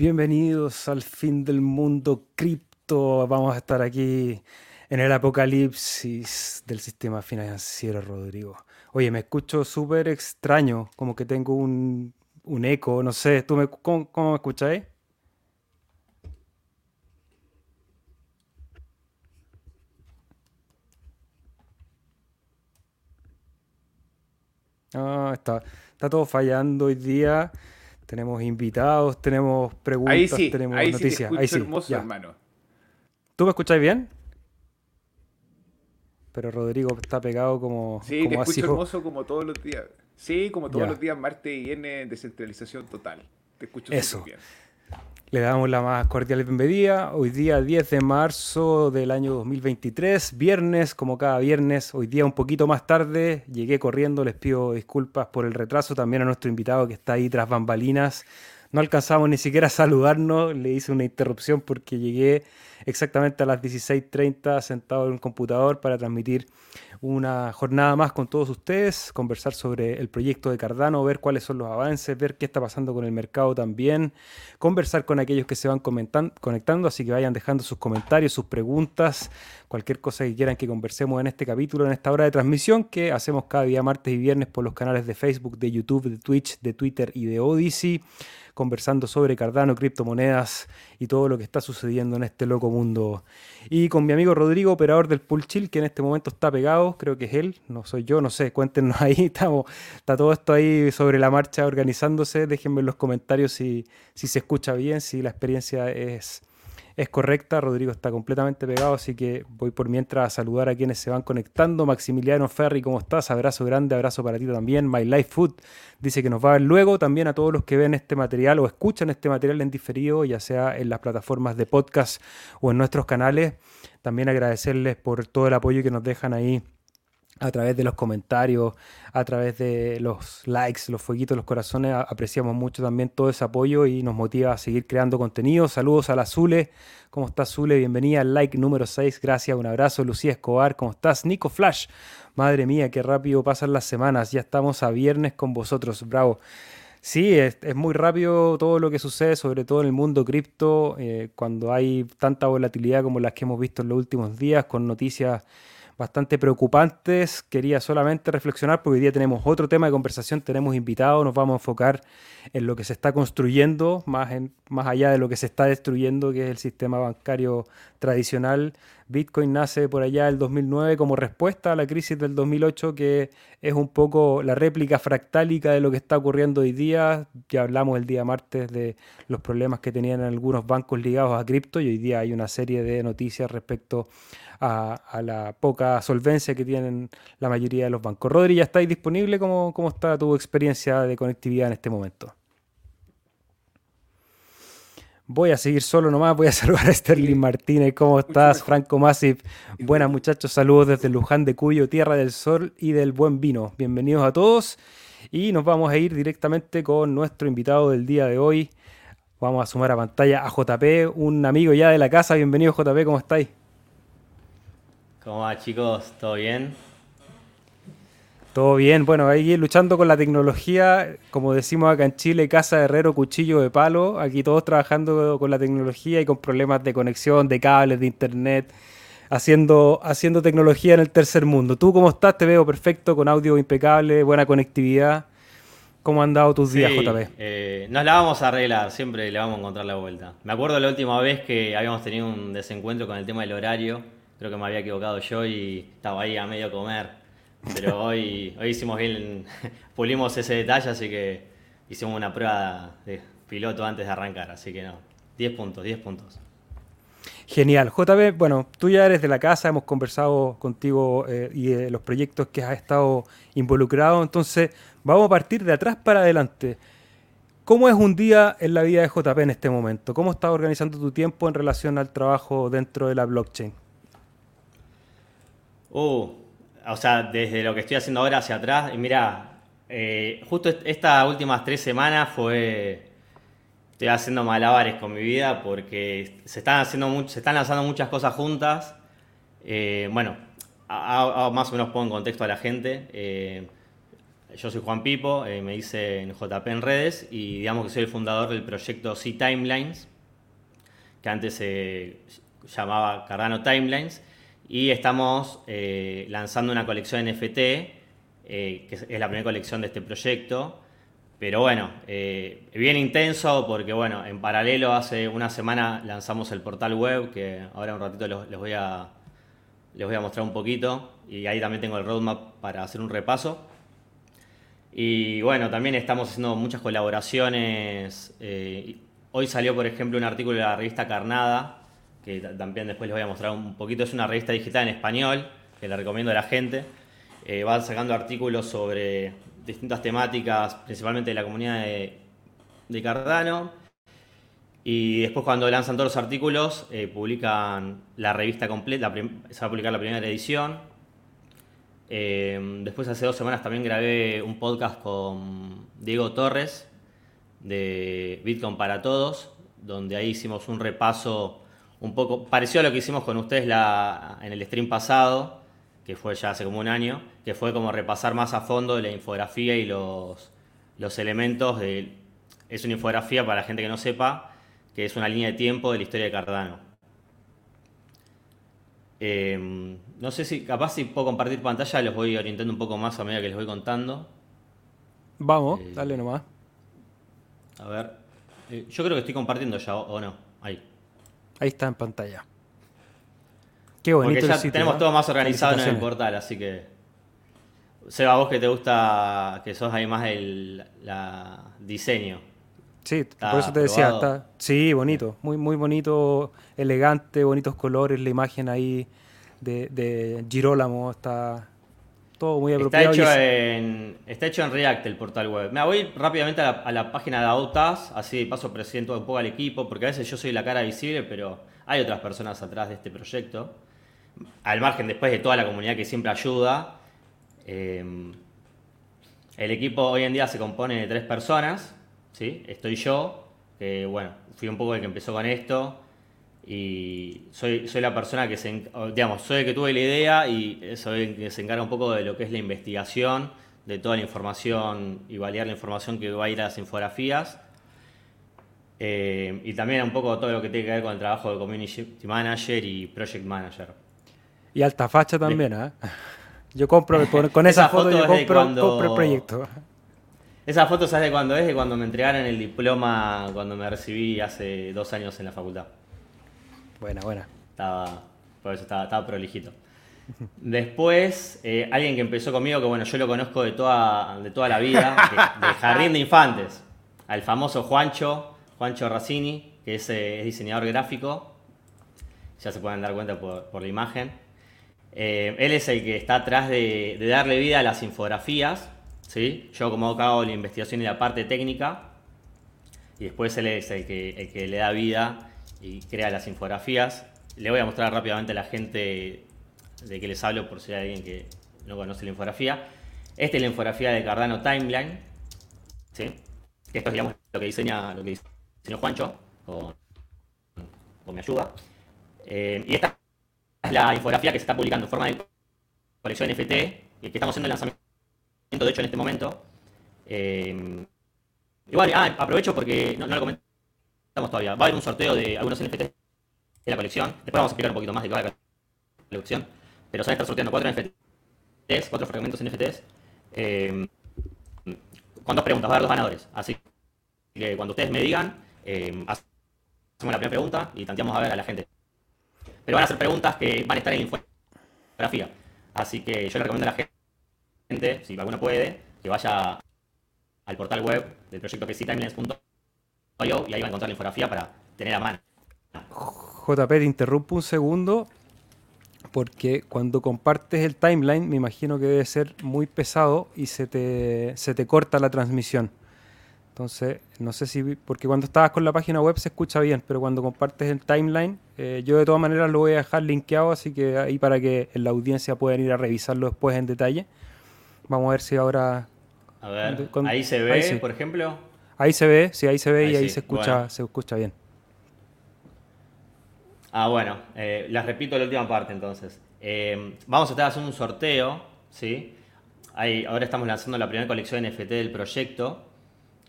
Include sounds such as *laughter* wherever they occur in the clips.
Bienvenidos al fin del mundo cripto. Vamos a estar aquí en el apocalipsis del sistema financiero, Rodrigo. Oye, me escucho súper extraño, como que tengo un, eco, no sé. ¿Tú me, cómo, me escucháis? Ah, está, está todo fallando hoy día. Tenemos invitados, tenemos preguntas, ahí sí, tenemos ahí noticias. Sí ahí sí, hermoso, hermano. ¿Tú me escucháis bien? Pero Rodrigo está pegado como. Sí, te escucho hermoso como todos los días. Sí, como todos los días, martes y viernes, descentralización total. Te escucho Eso. bien. Le damos la más cordial bienvenida. Hoy día 10 de marzo del año 2023, viernes, como cada viernes, hoy día un poquito más tarde, llegué corriendo, les pido disculpas por el retraso, también a nuestro invitado que está ahí tras bambalinas. No alcanzamos ni siquiera a saludarnos, le hice una interrupción porque llegué exactamente a las 16.30 sentado en un computador para transmitir una jornada más con todos ustedes, conversar sobre el proyecto de Cardano, ver cuáles son los avances, ver qué está pasando con el mercado también, conversar con aquellos que se van conectando, así que vayan dejando sus comentarios, sus preguntas, cualquier cosa que quieran que conversemos en este capítulo, en esta hora de transmisión que hacemos cada día martes y viernes por los canales de Facebook, de YouTube, de Twitch, de Twitter y de Odyssey conversando sobre Cardano, criptomonedas y todo lo que está sucediendo en este loco mundo. Y con mi amigo Rodrigo, operador del Pool Chill, que en este momento está pegado, creo que es él, no soy yo, no sé, cuéntenos ahí, *laughs* estamos, está todo esto ahí sobre la marcha organizándose, déjenme en los comentarios si, si se escucha bien, si la experiencia es es correcta. Rodrigo está completamente pegado, así que voy por mientras a saludar a quienes se van conectando. Maximiliano Ferri, ¿cómo estás? Abrazo grande, abrazo para ti también. My Life Food dice que nos va a ver luego. También a todos los que ven este material o escuchan este material en diferido, ya sea en las plataformas de podcast o en nuestros canales. También agradecerles por todo el apoyo que nos dejan ahí a través de los comentarios, a través de los likes, los fueguitos, los corazones. Apreciamos mucho también todo ese apoyo y nos motiva a seguir creando contenido. Saludos a la Zule. ¿Cómo estás, Zule? Bienvenida al like número 6. Gracias, un abrazo. Lucía Escobar, ¿cómo estás? Nico Flash. Madre mía, qué rápido pasan las semanas. Ya estamos a viernes con vosotros. Bravo. Sí, es, muy rápido todo lo que sucede, sobre todo en el mundo cripto, eh, cuando hay tanta volatilidad como las que hemos visto en los últimos días, con noticias bastante preocupantes. Quería solamente reflexionar porque hoy día tenemos otro tema de conversación, tenemos invitados, nos vamos a enfocar en lo que se está construyendo, más, en, más allá de lo que se está destruyendo, que es el sistema bancario tradicional. Bitcoin nace por allá del 2009 como respuesta a la crisis del 2008, que es un poco la réplica fractálica de lo que está ocurriendo hoy día. Ya hablamos el día martes de los problemas que tenían algunos bancos ligados a cripto y hoy día hay una serie de noticias respecto a, la poca solvencia que tienen la mayoría de los bancos. Rodri, ¿ya estáis disponible? ¿Cómo, ¿Cómo está tu experiencia de conectividad en este momento? Voy a seguir solo nomás, voy a *laughs* saludar a Sterling Martínez. ¿Cómo estás, Franco Massif? Buenas muchachos, saludos desde Luján de Cuyo, Tierra del Sol y del Buen Vino. Bienvenidos a todos y nos vamos a ir directamente con nuestro invitado del día de hoy. Vamos a sumar a pantalla a JP, un amigo ya de la casa. Bienvenido JP, ¿cómo estáis? ¿Cómo va chicos? ¿Todo bien? Todo bien, bueno, ahí luchando con la tecnología, como decimos acá en Chile, casa herrero, cuchillo de palo, aquí todos trabajando con la tecnología y con problemas de conexión, de cables, de internet, haciendo, haciendo tecnología en el tercer mundo. ¿Tú cómo estás? Te veo perfecto, con audio impecable, buena conectividad. ¿Cómo han dado tus días, JP? Eh, nos la vamos a arreglar, siempre le vamos a encontrar la vuelta. Me acuerdo la última vez que habíamos tenido un desencuentro con el tema del horario creo que me había equivocado yo y estaba ahí a medio comer. Pero *laughs* hoy, hoy hicimos bien, *laughs* pulimos ese detalle, así que hicimos una prueba de piloto antes de arrancar, así que no, 10 puntos, 10 puntos. Genial. JB, bueno, tú ya eres de la casa, hemos conversado contigo eh, y de los proyectos que has estado involucrado, entonces vamos a partir de atrás para adelante. ¿Cómo es un día en la vida de JP en este momento? ¿Cómo estás organizando tu tiempo en relación al trabajo dentro de la blockchain? Uh, o sea, desde lo que estoy haciendo ahora hacia atrás, y mira, eh, justo estas últimas tres semanas fue. Estoy haciendo malabares con mi vida porque se están, haciendo se están lanzando muchas cosas juntas. Eh, bueno, más o menos pongo en contexto a la gente. Eh, yo soy Juan Pipo, me dice en JP en redes y digamos que soy el fundador del proyecto C Timelines, que antes se llamaba Cardano Timelines, y estamos eh, lanzando una colección NFT, que es la primera colección de este proyecto. Pero bueno, bien intenso porque bueno, en paralelo hace una semana lanzamos el portal web, que ahora un ratito les voy a, les voy a mostrar un poquito, y ahí también tengo el roadmap para hacer un repaso. Y bueno, también estamos haciendo muchas colaboraciones. Eh, hoy salió, por ejemplo, un artículo de la revista Carnada, que también después les voy a mostrar un poquito. Es una revista digital en español, que la recomiendo a la gente. Eh, va sacando artículos sobre distintas temáticas, principalmente de la comunidad de, Cardano. Y después cuando lanzan todos los artículos, eh, publican la revista completa, se va a publicar la primera edición, Em, después hace dos semanas también grabé un podcast con Diego Torres de Bitcoin para Todos, donde ahí hicimos un repaso un poco parecido a lo que hicimos con ustedes en el stream pasado, que fue ya hace como un año, que fue como repasar más a fondo la infografía y los, los elementos de... Es una infografía para la gente que no sepa, que es una línea de tiempo de la historia de Cardano. Em, no sé si capaz si puedo compartir pantalla, los voy orientando un poco más a medida que les voy contando. Vamos, eh, dale nomás. A ver. Eh, yo creo que estoy compartiendo ya, o, no. Ahí. Ahí está en pantalla. Qué bonito. Porque ya tenemos todo más organizado en el portal, así que. Seba, vos que te gusta, que sos ahí más el diseño. Sí, por eso te decía, está, sí, bonito, muy, muy bonito, elegante, bonitos colores, la imagen ahí de, de Girolamo, está todo muy apropiado. Está hecho, en, está hecho en React el portal web. Me voy rápidamente a la, página de Autas, así paso presento un poco al equipo, porque a veces yo soy la cara visible, pero hay otras personas atrás de este proyecto. Al margen después de toda la comunidad que siempre ayuda. Eh, el equipo hoy en día se compone de tres personas. ¿sí? Estoy yo, que bueno, fui un poco el que empezó con esto y soy, soy la persona que se, digamos, soy el que tuve la idea y soy el que se encarga un poco de lo que es la investigación, de toda la información y validar la información que va a ir a las infografías. Eh, y también un poco todo lo que tiene que ver con el trabajo de Community Manager y Project Manager. Y alta facha también, ¿eh? *laughs* Yo compro, con, esa, foto, yo compro, compro el proyecto. Esa foto, ¿sabes de cuándo es? De cuando me entregaron el diploma, cuando me recibí hace dos años en la facultad. Buena, buena. Por eso estaba, prolijito. Después, eh, alguien que empezó conmigo, que bueno, yo lo conozco de toda, de toda la vida, de, Jardín de Infantes, al famoso Juancho, Juancho Raccini, que es, eh, diseñador gráfico, ya se pueden dar cuenta por, la imagen. Eh, él es el que está atrás de, de darle vida a las infografías, ¿sí? Yo como hago la investigación y la parte técnica, y después él es el que, le da vida y crea las infografías. Le voy a mostrar rápidamente a la gente de que les hablo por si hay alguien que no conoce la infografía. Esta es la infografía de Cardano Timeline, ¿sí? esto es lo que diseña, lo que diseñó Juancho con, mi ayuda. Eh, y esta es la infografía que se está publicando en forma de colección NFT y que estamos haciendo el lanzamiento de hecho en este momento. Eh, igual, ah, aprovecho porque no, lo comentamos todavía. Va a haber un sorteo de algunos NFTs de la colección. Después vamos a explicar un poquito más de la colección. Pero se van a estar sorteando cuatro NFTs, cuatro fragmentos NFTs. Eh, con preguntas, va a haber dos ganadores. Así que cuando ustedes me digan, eh, hacemos la primera pregunta y tanteamos a ver a la gente. Pero van a ser preguntas que van a estar en infografía. Así que yo le recomiendo a la gente si alguno puede, que vaya al portal web del proyecto que es y ahí va a encontrar la infografía para tener a mano. JP, te interrumpo un segundo porque cuando compartes el timeline me imagino que debe ser muy pesado y se te, se te corta la transmisión. Entonces, no sé si, porque cuando estabas con la página web se escucha bien, pero cuando compartes el timeline, eh, yo de todas maneras lo voy a dejar linkeado, así que ahí para que la audiencia puedan ir a revisarlo después en detalle. Vamos a ver si ahora. A ver, ahí se ve, por ejemplo. Ahí se ve, sí, ahí se ve y ahí se escucha, se escucha bien. Ah, bueno, eh, les repito la última parte entonces. Eh, vamos a estar haciendo un sorteo, ¿sí? ahora estamos lanzando la primera colección NFT del proyecto,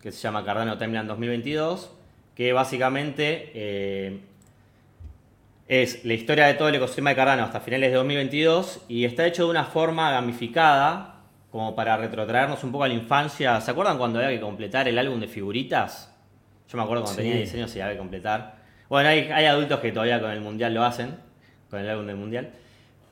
que se llama Cardano Timeline 2022, que básicamente eh, es la historia de todo el ecosistema de Cardano hasta finales de 2022 y está hecho de una forma gamificada, como para retrotraernos un poco a la infancia. ¿Se acuerdan cuando había que completar el álbum de figuritas? Yo me acuerdo cuando tenía diseño y había que completar. Bueno, hay, hay adultos que todavía con el mundial lo hacen, con el álbum del mundial.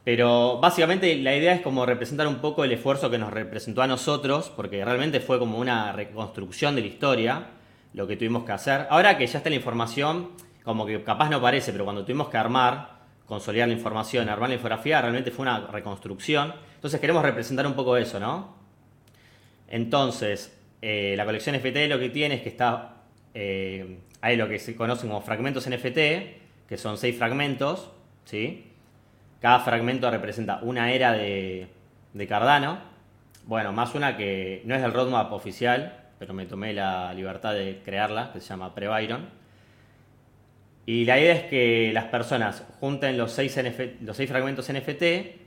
Pero básicamente la idea es como representar un poco el esfuerzo que nos representó a nosotros, porque realmente fue como una reconstrucción de la historia, lo que tuvimos que hacer. Ahora que ya está la información, como que capaz no parece, pero cuando tuvimos que armar, consolidar la información, armar la infografía, realmente fue una reconstrucción. Entonces queremos representar un poco eso, ¿no? Entonces, eh, la colección FT lo que tiene es que está, eh, hay lo que se conocen como fragmentos NFT, que son seis fragmentos, ¿sí? Cada fragmento representa una era de, Cardano. Bueno, más una que no es del roadmap oficial, pero me tomé la libertad de crearla, que se llama Prebyron. Y la idea es que las personas junten los seis, los seis fragmentos NFT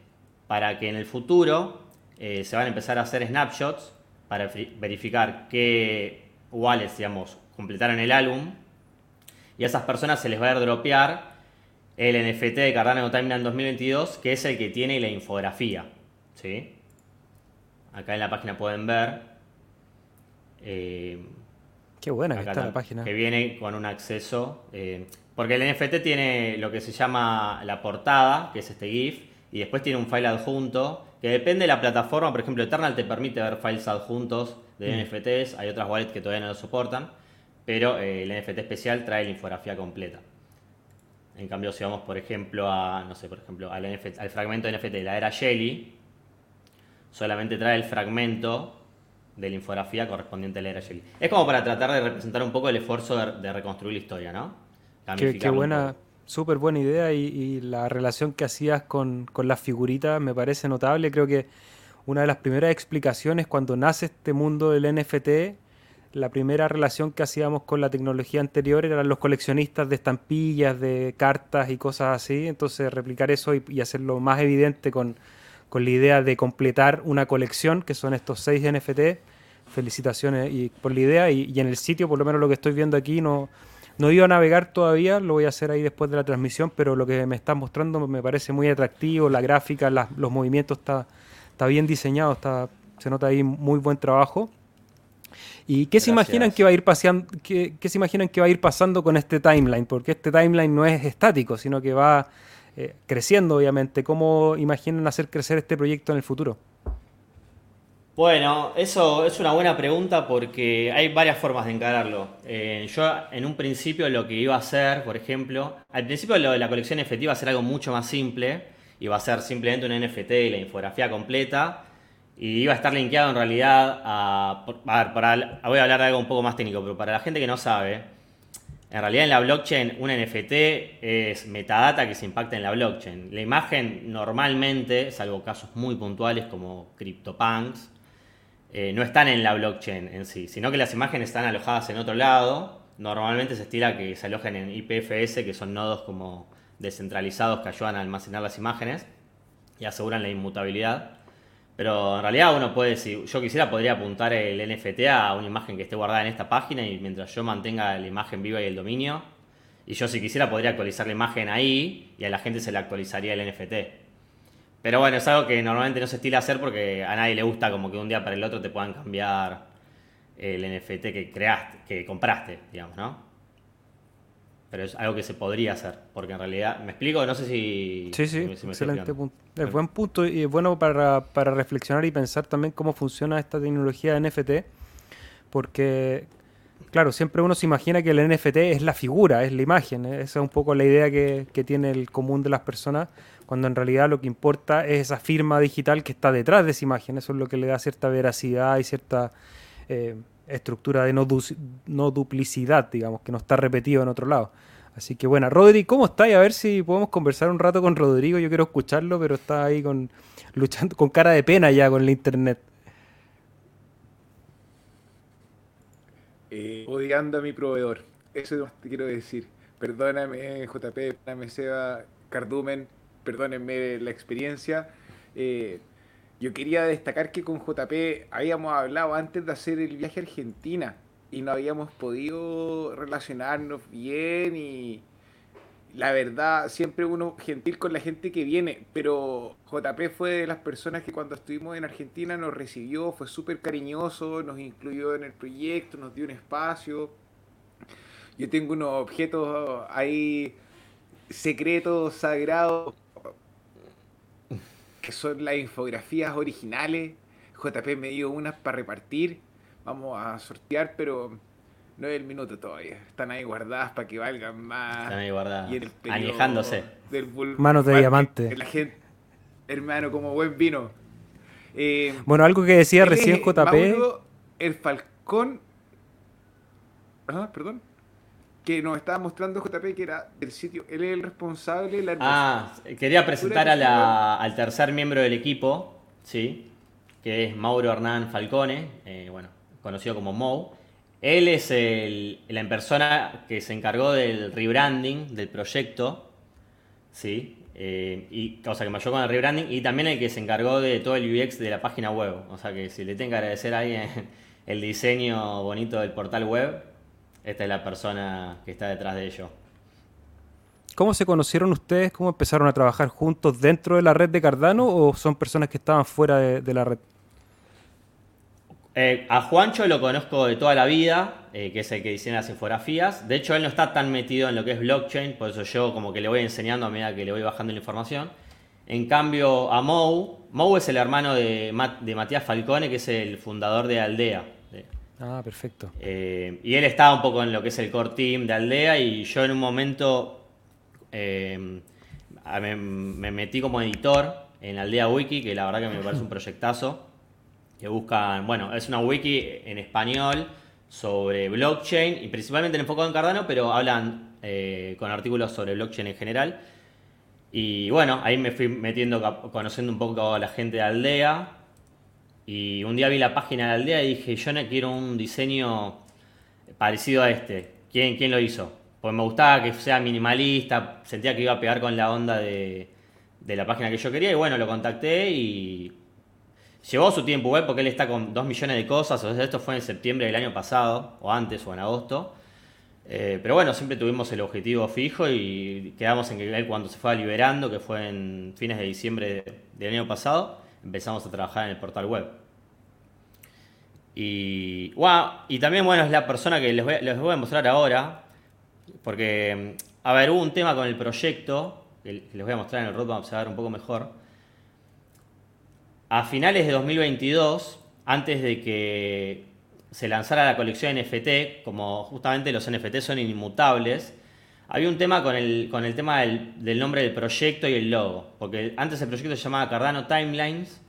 para que en el futuro eh, se van a empezar a hacer snapshots para verificar qué wallets, digamos, completaron el álbum. Y a esas personas se les va a dropear el NFT de Cardano Timeline 2022, que es el que tiene la infografía. ¿sí? Acá en la página pueden ver. Eh, Qué buena que está la página. Que viene con un acceso. Eh, porque el NFT tiene lo que se llama la portada, que es este GIF, y después tiene un file adjunto, que depende de la plataforma. Por ejemplo, Eternal te permite ver files adjuntos de mm. NFTs. Hay otras wallets que todavía no lo soportan. Pero eh, el NFT especial trae la infografía completa. En cambio, si vamos, por ejemplo, a, no sé, por ejemplo, al, al fragmento de NFT de la era Shelly, solamente trae el fragmento de la infografía correspondiente a la era Shelly. Es como para tratar de representar un poco el esfuerzo de, reconstruir la historia, ¿no? Qué, buena, súper buena idea y, la relación que hacías con, con las figuritas me parece notable. Creo que una de las primeras explicaciones cuando nace este mundo del NFT la primera relación que hacíamos con la tecnología anterior eran los coleccionistas de estampillas, de cartas y cosas así. Entonces replicar eso y, hacerlo más evidente con, la idea de completar una colección, que son estos seis NFT. Felicitaciones y por la idea. Y, en el sitio, por lo menos lo que estoy viendo aquí, no, no ido a navegar todavía, lo voy a hacer ahí después de la transmisión, pero lo que me están mostrando me parece muy atractivo, la gráfica, los movimientos está, está bien diseñado, está, se nota ahí muy buen trabajo. ¿Y qué se imaginan que va a ir paseando, qué, se imaginan que va a ir pasando con este timeline? Porque este timeline no es estático, sino que va eh, creciendo, obviamente. ¿Cómo imaginan hacer crecer este proyecto en el futuro? Bueno, eso es una buena pregunta porque hay varias formas de encararlo. Eh, yo en un principio lo que iba a hacer, por ejemplo, al principio lo de la colección efectiva va a ser algo mucho más simple, iba a ser simplemente un NFT y la infografía completa, y iba a estar linkeado en realidad a... A ver, para, voy a hablar de algo un poco más técnico, pero para la gente que no sabe, en realidad en la blockchain un NFT es metadata que se impacta en la blockchain. La imagen normalmente, salvo casos muy puntuales como CryptoPunks, eh, no están en la blockchain en sí, sino que las imágenes están alojadas en otro lado. Normalmente se estila que se alojen en IPFS, que son nodos como descentralizados que ayudan a almacenar las imágenes y aseguran la inmutabilidad. Pero en realidad uno puede, si yo quisiera, podría apuntar el NFT a una imagen que esté guardada en esta página y mientras yo mantenga la imagen viva y el dominio, y yo si quisiera podría actualizar la imagen ahí y a la gente se le actualizaría el NFT. Pero bueno, es algo que normalmente no se estila hacer porque a nadie le gusta como que un día para el otro te puedan cambiar el NFT que creaste, que compraste, digamos, ¿no? pero es algo que se podría hacer, porque en realidad, ¿me explico? No sé si... Sí, sí, excelente punto. Es buen punto y es bueno para, para, reflexionar y pensar también cómo funciona esta tecnología de NFT, porque, claro, siempre uno se imagina que el NFT es la figura, es la imagen, ¿eh? esa es un poco la idea que, que, tiene el común de las personas, cuando en realidad lo que importa es esa firma digital que está detrás de esa imagen, eso es lo que le da cierta veracidad y cierta... Eh, estructura de no, duplicidad, digamos, que no está repetido en otro lado. Así que bueno, Rodri, ¿cómo estás? A ver si podemos conversar un rato con Rodrigo. Yo quiero escucharlo, pero está ahí con luchando con cara de pena ya con el internet. Eh, odiando a mi proveedor. Eso te quiero decir. Perdóname, JP, perdóname, Seba, Cardumen, perdónenme la experiencia. Eh, yo quería destacar que con JP habíamos hablado antes de hacer el viaje a Argentina y no habíamos podido relacionarnos bien y la verdad, siempre uno gentil con la gente que viene, pero JP fue de las personas que cuando estuvimos en Argentina nos recibió, fue súper cariñoso, nos incluyó en el proyecto, nos dio un espacio. Yo tengo unos objetos ahí secretos, sagrados, que son las infografías originales. JP me dio unas para repartir vamos a sortear, pero no es el minuto todavía. Están ahí guardadas para que valgan más. Están ahí guardadas. Anejándose. Manos de diamante. La gente, hermano, como buen vino. Eh, bueno, algo que decía recién JP. el Falcón. Ah, perdón. Que nos estaba mostrando JP que era del sitio. Él es el responsable. La ah, quería presentar al tercer miembro del equipo, ¿sí? Que es Mauro Hernán Falcone. Eh, bueno, conocido como Mo. Él es la persona que se encargó del rebranding del proyecto, ¿sí? Eh, y, o sea, que me ayudó con el rebranding y también el que se encargó de todo el UX de la página web. O sea, que si le tengo que agradecer a alguien *laughs* el diseño bonito del portal web, esta es la persona que está detrás de ello. ¿Cómo se conocieron ustedes? ¿Cómo empezaron a trabajar juntos dentro de la red de Cardano o son personas que estaban fuera de la red? Eh, a Juancho lo conozco de toda la vida, eh, que es el que diseña las infografías. De hecho, él no está tan metido en lo que es blockchain, por eso yo como que le voy enseñando a medida que le voy bajando la información. En cambio, a Mou, Mou es el hermano de, Matías Falcone, que es el fundador de Aldea. Ah, perfecto. Eh, y él está un poco en lo que es el core team de Aldea y yo en un momento me, me metí como editor en Aldea Wiki, que la verdad que me parece un proyectazo que buscan, bueno, es una wiki en español sobre blockchain y principalmente enfocado en Cardano, pero hablan eh, con artículos sobre blockchain en general. Y bueno, ahí me fui metiendo, conociendo un poco a la gente de Aldea. Y un día vi la página de Aldea y dije, yo no quiero un diseño parecido a este. ¿Quién, quién lo hizo? Porque me gustaba que sea minimalista, sentía que iba a pegar con la onda de, de la página que yo quería. Y bueno, lo contacté y Llevó su tiempo igual porque él está con 2 millones de cosas. O sea, esto fue en septiembre del año pasado, o antes, o en agosto. Eh, pero bueno, siempre tuvimos el objetivo fijo y quedamos en que él cuando se fue liberando, que fue en fines de diciembre del año pasado, empezamos a trabajar en el portal web. Y, y también, bueno, es la persona que les voy, les voy a mostrar ahora, porque, a ver, hubo un tema con el proyecto, que les voy a mostrar en el roadmap, se va a ver un poco mejor a finales de 2022, antes de que se lanzara la colección NFT, como justamente los NFT son inmutables, había un tema con el, con el tema del, nombre del proyecto y el logo. Porque antes el proyecto se llamaba Cardano Timelines.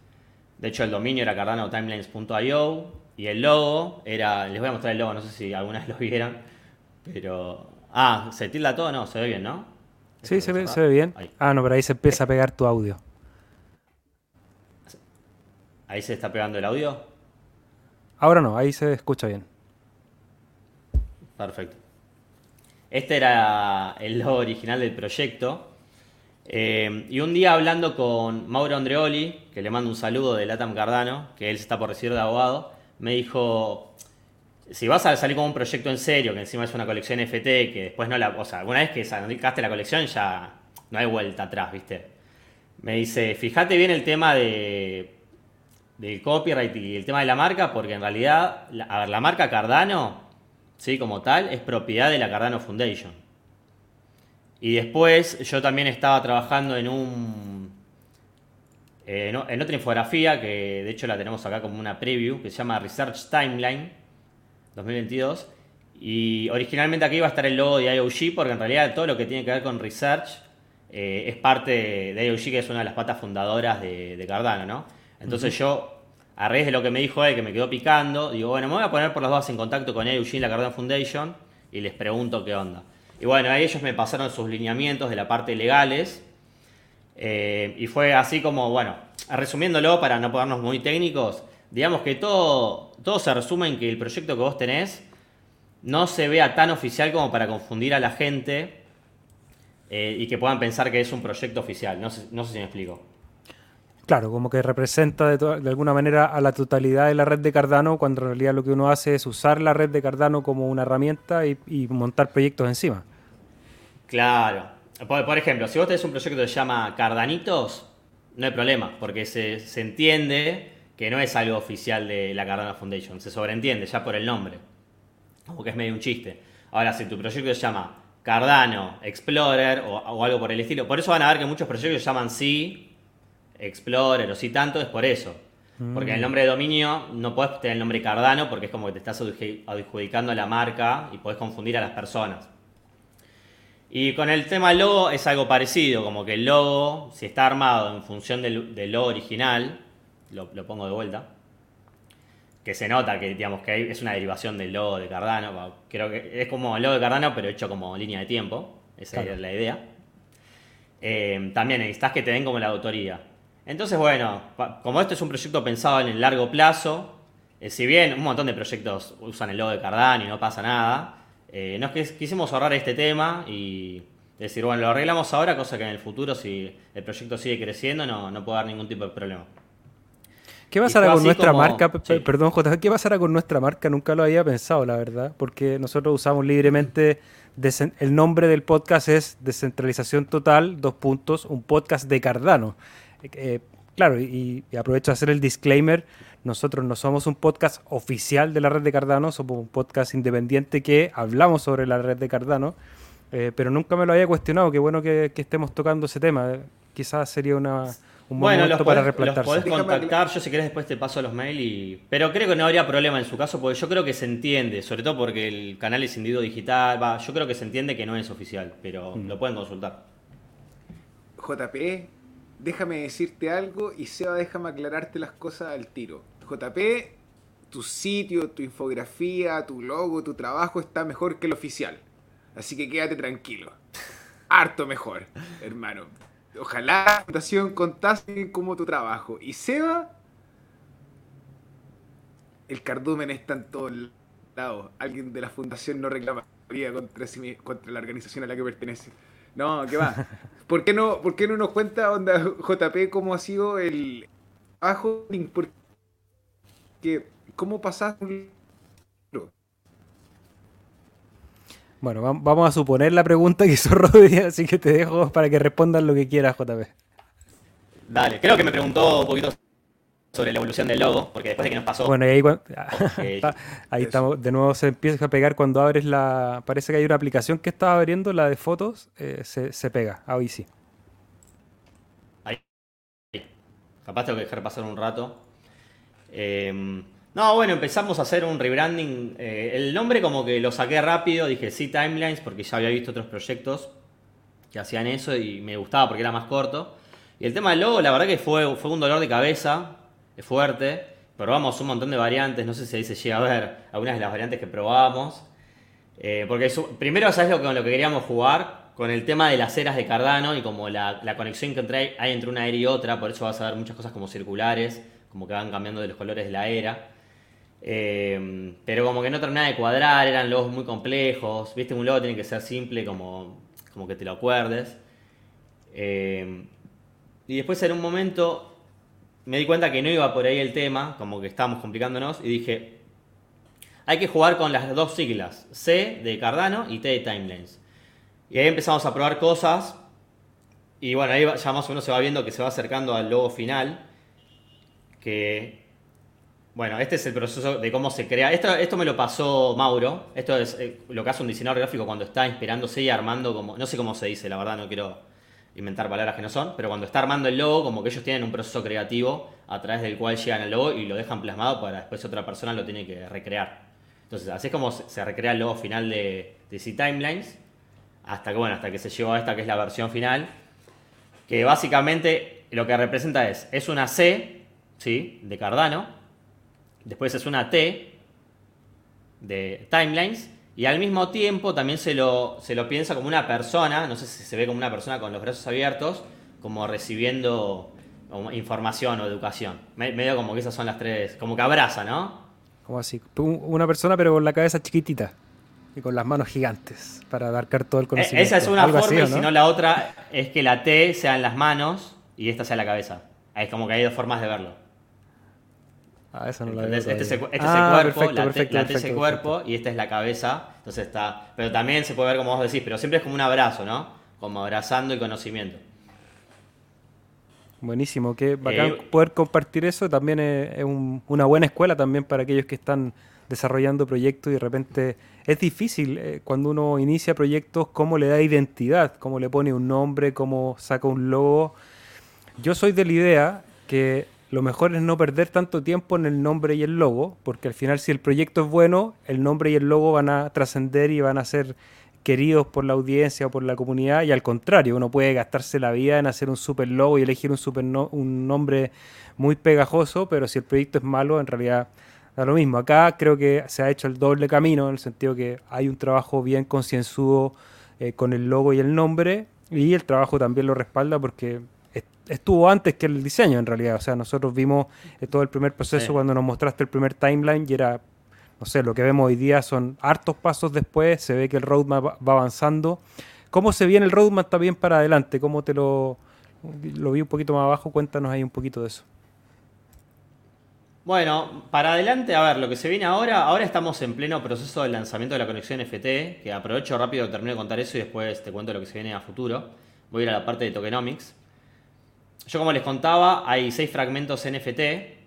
De hecho, el dominio era cardanotimelines.io. Y el logo era. Les voy a mostrar el logo, no sé si alguna vez lo vieran. Pero. Ah, ¿se tilda todo? No, se ve bien, ¿no? Sí, se ve, se ve bien. Ah, no, pero ahí se empieza a pegar tu audio. ¿Ahí se está pegando el audio? Ahora no, ahí se escucha bien. Perfecto. Este era el logo original del proyecto. Eh, y un día hablando con Mauro Andreoli, que le mando un saludo de Latam Cardano, que él está por recibir de abogado, me dijo, si vas a salir con un proyecto en serio, que encima es una colección FT, que después no la... O sea, alguna vez que sacaste la colección ya no hay vuelta atrás, ¿viste? Me dice, fíjate bien el tema de del copyright y el tema de la marca, porque en realidad, a ver, la marca Cardano, ¿sí? como tal, es propiedad de la Cardano Foundation. Y después yo también estaba trabajando en un eh, en otra infografía, que de hecho la tenemos acá como una preview, que se llama Research Timeline 2022. Y originalmente aquí iba a estar el logo de IOG, porque en realidad todo lo que tiene que ver con research eh, es parte de IOG, que es una de las patas fundadoras de, de Cardano, ¿no? Entonces yo, a raíz de lo que me dijo él, que me quedó picando, digo, bueno, me voy a poner por las dos en contacto con Eugene, la Cardano Foundation, y les pregunto qué onda. Y bueno, ahí ellos me pasaron sus lineamientos de la parte legales. Eh, y fue así como, bueno, resumiéndolo para no ponernos muy técnicos, digamos que todo, todo se resume en que el proyecto que vos tenés no se vea tan oficial como para confundir a la gente eh, y que puedan pensar que es un proyecto oficial. No no sé si me explico. Claro, como que representa de, alguna manera a la totalidad de la red de Cardano, cuando en realidad lo que uno hace es usar la red de Cardano como una herramienta y, montar proyectos encima. Claro. Por, ejemplo, si vos tenés un proyecto que se llama Cardanitos, no hay problema, porque se, se entiende que no es algo oficial de la Cardano Foundation, se sobreentiende ya por el nombre, como que es medio un chiste. Ahora, si tu proyecto se llama Cardano Explorer o, o algo por el estilo, por eso van a ver que muchos proyectos se llaman sí Explorer o si tanto, es por eso. Porque en el nombre de dominio no puedes tener el nombre Cardano porque es como que te estás adjudicando la marca y puedes confundir a las personas. Y con el tema logo es algo parecido, como que el logo, si está armado en función del, del logo original, lo, lo, pongo de vuelta, que se nota que, digamos, que es una derivación del logo de Cardano, creo que es como el logo de Cardano pero hecho como línea de tiempo, esa claro. es la idea. Eh, también necesitas que te den como la autoría. Entonces, bueno, como esto es un proyecto pensado en el largo plazo, eh, si bien un montón de proyectos usan el logo de Cardano y no pasa nada, eh, nos quisimos ahorrar este tema y decir, bueno, lo arreglamos ahora, cosa que en el futuro, si el proyecto sigue creciendo, no, no puede haber ningún tipo de problema. ¿Qué pasará con nuestra como... marca? Sí. Perdón, JJ, ¿qué pasará con nuestra marca? Nunca lo había pensado, la verdad, porque nosotros usamos libremente el nombre del podcast es Descentralización Total, dos puntos, un podcast de Cardano. Eh, claro, y, y, aprovecho de hacer el disclaimer, nosotros no somos un podcast oficial de la red de Cardano, somos un podcast independiente que hablamos sobre la red de Cardano, eh, pero nunca me lo había cuestionado, qué bueno que, que estemos tocando ese tema, quizás sería una, un bueno, momento los para podés, replantarse. Los podés contactar, yo si querés después te paso los mails, y... pero creo que no habría problema en su caso, porque yo creo que se entiende, sobre todo porque el canal es individuo digital, va, yo creo que se entiende que no es oficial, pero mm. lo pueden consultar. JP, déjame decirte algo y Seba, déjame aclararte las cosas al tiro. JP, tu sitio, tu infografía, tu logo, tu trabajo está mejor que el oficial. Así que quédate tranquilo. Harto mejor, hermano. Ojalá la fundación contase como tu trabajo. Y Seba, el cardumen está en todos lados. Alguien de la fundación no reclamaría contra, contra la organización a la que pertenece. No, ¿qué va? *laughs* ¿Por qué no, por qué no nos cuenta, onda, JP, cómo ha sido el trabajo? Porque, ¿cómo pasaste Bueno, vamos a suponer la pregunta que hizo *laughs* Rodri, así que te dejo para que respondas lo que quieras, JP. Dale, creo que me preguntó un poquito sobre la evolución del logo, porque después de que nos pasó. Bueno, y ahí, *laughs* okay. *laughs* ahí estamos, de nuevo se empieza a pegar cuando abres la. Parece que hay una aplicación que estaba abriendo, la de fotos, eh, se, se, pega. Ahí sí. Ahí. Capaz tengo que dejar pasar un rato. Eh, no, bueno, empezamos a hacer un rebranding. Eh, el nombre como que lo saqué rápido, dije sí Timelines porque ya había visto otros proyectos que hacían eso y me gustaba porque era más corto. Y el tema del logo, la verdad que fue, fue un dolor de cabeza, es fuerte. Probamos un montón de variantes, no sé si ahí se llega a ver algunas de las variantes que probábamos. Eh, porque primero, ¿sabes lo, con lo que queríamos jugar? Con el tema de las eras de Cardano y como la, la conexión que entre, hay entre una era y otra, por eso vas a ver muchas cosas como circulares, como que van cambiando de los colores de la era. Eh, pero como que no terminaba de cuadrar, eran logos muy complejos. Viste, un logo tiene que ser simple, como, como que te lo acuerdes. Eh, y después en un momento me di cuenta que no iba por ahí el tema, como que estábamos complicándonos, y dije, hay que jugar con las dos siglas, C de Cardano y T de Timelines. Y ahí empezamos a probar cosas, y bueno, ahí ya más o menos se va viendo que se va acercando al logo final, que bueno, este es el proceso de cómo se crea. Esto, esto me lo pasó Mauro. Esto es eh, lo que hace un diseñador gráfico cuando está inspirándose y armando como. No sé cómo se dice, la verdad, no quiero inventar palabras que no son. Pero cuando está armando el logo, como que ellos tienen un proceso creativo a través del cual llegan al logo y lo dejan plasmado para después otra persona lo tiene que recrear. Entonces, así es como se recrea el logo final de, de C-Timelines. Hasta que, bueno, hasta que se llegó a esta que es la versión final. Que básicamente lo que representa es. Es una C, ¿sí? De Cardano Después es una T de timelines. Y al mismo tiempo también se lo, se lo piensa como una persona, no sé si se ve como una persona con los brazos abiertos, como recibiendo información o educación. Medio como que esas son las tres, como que abraza, ¿no? Como así, una persona pero con la cabeza chiquitita y con las manos gigantes para abarcar todo el conocimiento. Esa es una Algo forma así, ¿no? y si no la otra es que la T sea en las manos y esta sea la cabeza. Es como que hay dos formas de verlo. Ah, no veo este es el, este es el Ah, cuerpo, perfecto, la, perfecto, la perfecto, cuerpo y esta es la cabeza. Entonces está. Pero también se puede ver como vos decís, pero siempre es como un abrazo, ¿no? Como abrazando el conocimiento. Buenísimo, qué bacán Eh, poder compartir eso. También es, es un- una buena escuela también para aquellos que están desarrollando proyectos y de repente es difícil eh, cuando uno inicia proyectos cómo le da identidad, cómo le pone un nombre, cómo saca un logo. Yo soy de la idea que lo mejor es no perder tanto tiempo en el nombre y el logo, porque al final si el proyecto es bueno, el nombre y el logo van a trascender y van a ser queridos por la audiencia o por la comunidad y al contrario, uno puede gastarse la vida en hacer un super logo y elegir un super un nombre muy pegajoso, pero si el proyecto es malo, en realidad da lo mismo. Acá creo que se ha hecho el doble camino, en el sentido que hay un trabajo bien concienzudo eh, con el logo y el nombre, y el trabajo también lo respalda porque estuvo antes que el diseño en realidad. O sea, nosotros vimos eh, todo el primer proceso Sí. cuando nos mostraste el primer timeline y era, no sé, lo que vemos hoy día son hartos pasos después, se ve que el roadmap va- va avanzando. ¿Cómo se viene el roadmap también para adelante? ¿Cómo te lo, lo vi un poquito más abajo? Cuéntanos ahí un poquito de eso. Bueno, para adelante, a ver, lo que se viene ahora, ahora estamos en pleno proceso de lanzamiento de la conexión FT, que aprovecho rápido, termino de contar eso y después te cuento lo que se viene a futuro. Voy a ir a la parte de tokenomics. Yo como les contaba, hay seis fragmentos NFT,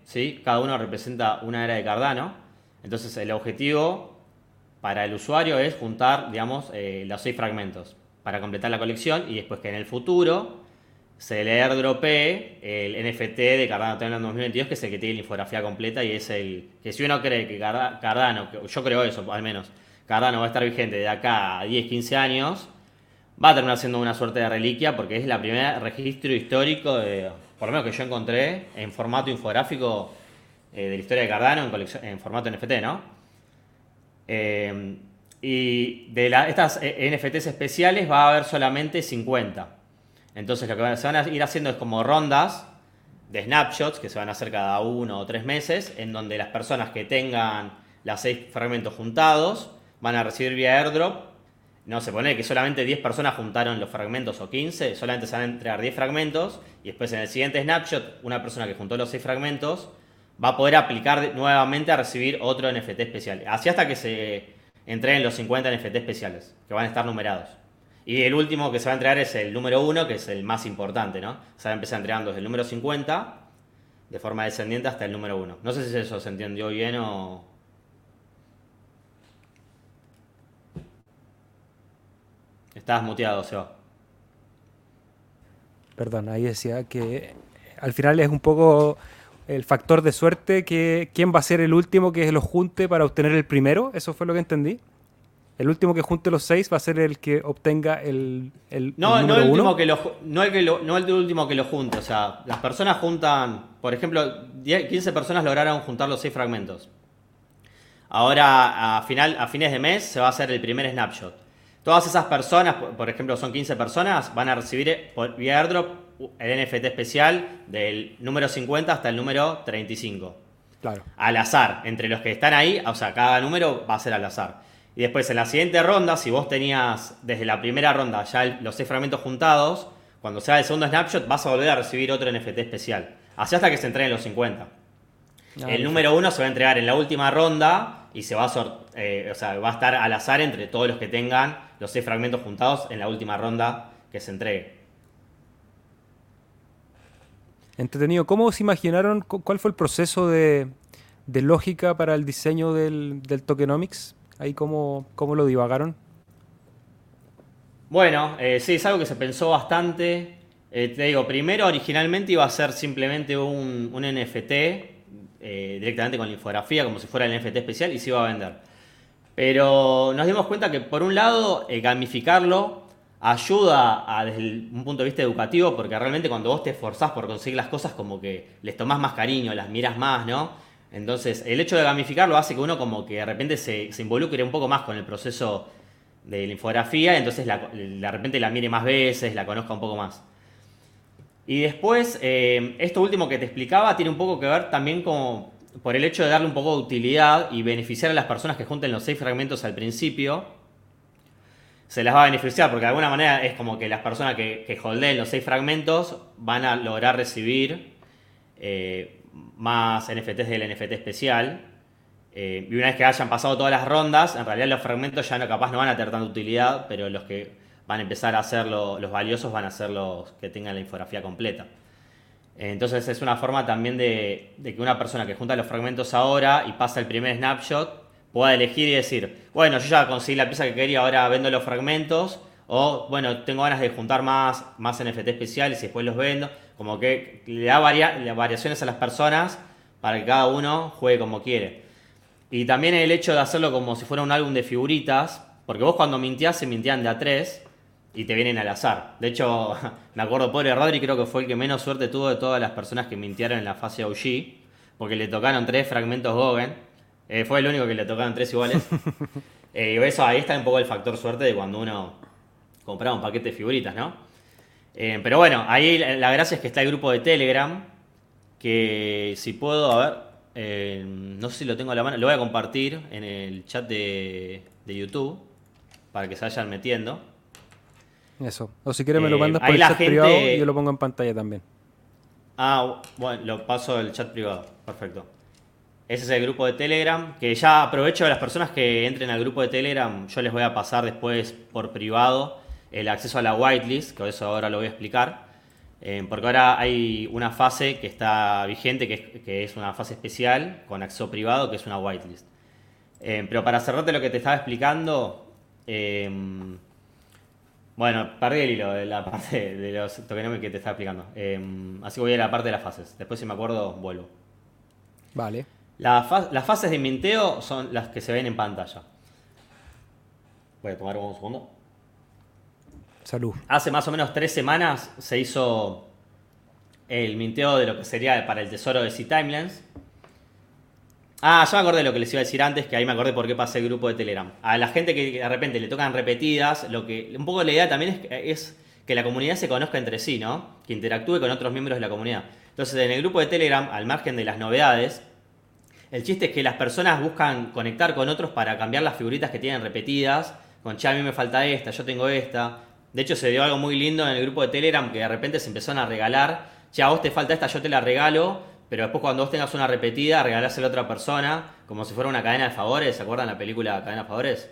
¿sí? cada uno representa una era de Cardano. Entonces el objetivo para el usuario es juntar, digamos, eh, los seis fragmentos para completar la colección y después que en el futuro se le airdropee el NFT de Cardano Timeline 2022, que es el que tiene la infografía completa y es el que si uno cree que Carda- Cardano, yo creo eso al menos, Cardano va a estar vigente de acá a 10, 15 años, va a terminar siendo una suerte de reliquia porque es la primera registro histórico, por lo menos que yo encontré, en formato infográfico eh, de la historia de Cardano en, formato NFT, ¿no? Eh, y de estas eh, NFTs especiales va a haber solamente 50. Entonces lo que se van a ir haciendo es como rondas de snapshots que se van a hacer cada uno o tres meses, en donde las personas que tengan los seis fragmentos juntados van a recibir vía airdrop. No se pone que solamente 10 personas juntaron los fragmentos o 15, solamente se van a entregar 10 fragmentos y después en el siguiente snapshot una persona que juntó los 6 fragmentos va a poder aplicar nuevamente a recibir otro NFT especial. Así hasta que se entreguen los 50 NFT especiales, que van a estar numerados. Y el último que se va a entregar es el número 1, que es el más importante, ¿no? Se va a empezar entregando desde el número 50, de forma descendiente, hasta el número 1. No sé si eso se entendió bien o... Estás muteado, Seba. Perdón, ahí decía que al final es un poco el factor de suerte que quién va a ser el último que lo junte para obtener el primero. Eso fue lo que entendí. El último que junte los seis va a ser el que obtenga el, el, No, el no el, uno. último que lo, no, el que lo- no el último que lo junte. O sea, las personas juntan, por ejemplo, 10, 15 personas lograron juntar los 6 fragmentos. Ahora, a, final, a fines de mes, se va a hacer el primer snapshot. Todas esas personas, por, ejemplo, son 15 personas, van a recibir eh, por, vía airdrop el NFT especial del número 50 hasta el número 35 Claro. al azar. Entre los que están ahí, o sea, cada número va a ser al azar. Y después en la siguiente ronda, si vos tenías desde la primera ronda ya el- los seis fragmentos juntados, cuando sea el segundo snapshot vas a volver a recibir otro NFT especial. Así hasta que se entreguen los 50. Ah, el número uno se va a entregar en la última ronda y se va a, eh, o sea, va a estar al azar entre todos los que tengan los seis fragmentos juntados en la última ronda que se entregue. Entretenido. ¿Cómo se imaginaron? cu- ¿Cuál fue el proceso de, de lógica para el diseño del, del tokenomics? Ahí cómo, cómo lo divagaron. Bueno, eh, sí, es algo que se pensó bastante. Eh, te digo, primero originalmente iba a ser simplemente un, un NFT eh, directamente con la infografía, como si fuera el NFT especial, y se iba a vender. Pero nos dimos cuenta que por un lado eh, gamificarlo ayuda a, desde un punto de vista educativo, porque realmente cuando vos te esforzás por conseguir las cosas, como que les tomás más cariño, las miras más, ¿no? Entonces, el hecho de gamificarlo hace que uno como que de repente se, se involucre un poco más con el proceso de la infografía, entonces la- de repente la mire más veces, la conozca un poco más. Y después, eh, esto último que te explicaba tiene un poco que ver también con, por el hecho de darle un poco de utilidad y beneficiar a las personas que junten los seis fragmentos al principio. Se las va a beneficiar porque de alguna manera es como que las personas que, que holdeen los seis fragmentos van a lograr recibir eh, más NFTs del NFT especial. Eh, y una vez que hayan pasado todas las rondas, en realidad los fragmentos ya no capaz no van a tener tanta utilidad, pero los que van a empezar a ser los valiosos van a ser los que tengan la infografía completa. Entonces es una forma también de, que una persona que junta los fragmentos ahora y pasa el primer snapshot pueda elegir y decir, bueno, yo ya conseguí la pieza que quería, ahora vendo los fragmentos, o bueno, tengo ganas de juntar más, más NFT especiales y después los vendo. Como que le da variaciones a las personas para que cada uno juegue como quiere. Y también el hecho de hacerlo como si fuera un álbum de figuritas, porque vos cuando mintías se mintían de a tres y te vienen al azar. De hecho, *laughs* me acuerdo, pobre Rodri creo que fue el que menos suerte tuvo de todas las personas que mintieron en la fase OG, porque le tocaron tres fragmentos Gogen. Eh, fue el único que le tocaron tres iguales. *laughs* eh, y eso ahí está un poco el factor suerte de cuando uno compraba un paquete de figuritas, ¿no? Eh, pero bueno, ahí la, gracia es que está el grupo de Telegram, que si puedo, a ver, eh, no sé si lo tengo a la mano, lo voy a compartir en el chat de, YouTube para que se vayan metiendo. Eso. O si quieres me lo eh, mandas por el chat privado y yo lo pongo en pantalla también. Ah, bueno, lo paso del chat privado. Perfecto. Ese es el grupo de Telegram, que ya aprovecho a las personas que entren al grupo de Telegram, yo les voy a pasar después por privado el acceso a la whitelist, que eso ahora lo voy a explicar. Eh, porque ahora hay una fase que está vigente, que es, una fase especial con acceso privado, que es una whitelist. Eh, pero para cerrarte lo que te estaba explicando, eh, bueno, perdí el hilo de la *laughs* parte de los tokenomics que te estaba explicando. así que voy a la parte de las fases. Después, si me acuerdo, vuelvo. Vale. las fases de minteo son las que se ven en pantalla. Voy a tomar un segundo. Salud. Hace más o menos tres semanas se hizo el minteo de lo que sería para el tesoro de C-Timelines. Ah, ya me acordé lo que les iba a decir antes, que ahí me acordé por qué pasé el grupo de Telegram. A la gente que de repente le tocan repetidas, lo que un poco la idea también es, que la comunidad se conozca entre sí, ¿no? Que interactúe con otros miembros de la comunidad. Entonces, en el grupo de Telegram, al margen de las novedades, el chiste es que las personas buscan conectar con otros para cambiar las figuritas que tienen repetidas. Con, che, a mí me falta esta, yo tengo esta. De hecho, se dio algo muy lindo en el grupo de Telegram que de repente se empezaron a regalar. Ya a vos te falta esta, yo te la regalo. Pero después, cuando vos tengas una repetida, regalásela a otra persona. Como si fuera una cadena de favores. ¿Se acuerdan la película Cadena de Favores?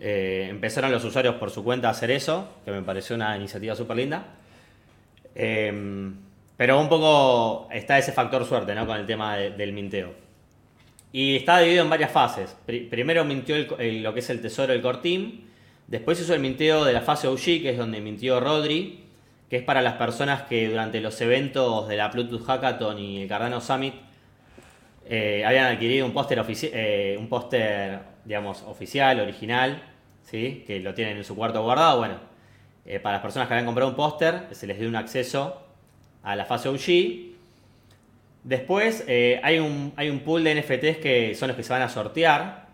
Eh, empezaron los usuarios por su cuenta a hacer eso, que me pareció una iniciativa súper linda. Em, pero un poco está ese factor suerte ¿no? con el tema del minteo. Y está dividido en varias fases. primero mintió lo que es el tesoro del core team. Después hizo el minteo de la fase OG, que es donde mintió Rodri, que es para las personas que durante los eventos de la Bluetooth Hackathon y el Cardano Summit eh, habían adquirido un póster eh, un póster, digamos, oficial, original, ¿sí? que lo tienen en su cuarto guardado. Bueno, eh, para las personas que habían comprado un póster, se les dio un acceso a la fase OG. Después hay, un, hay un pool de NFTs que son los que se van a sortear.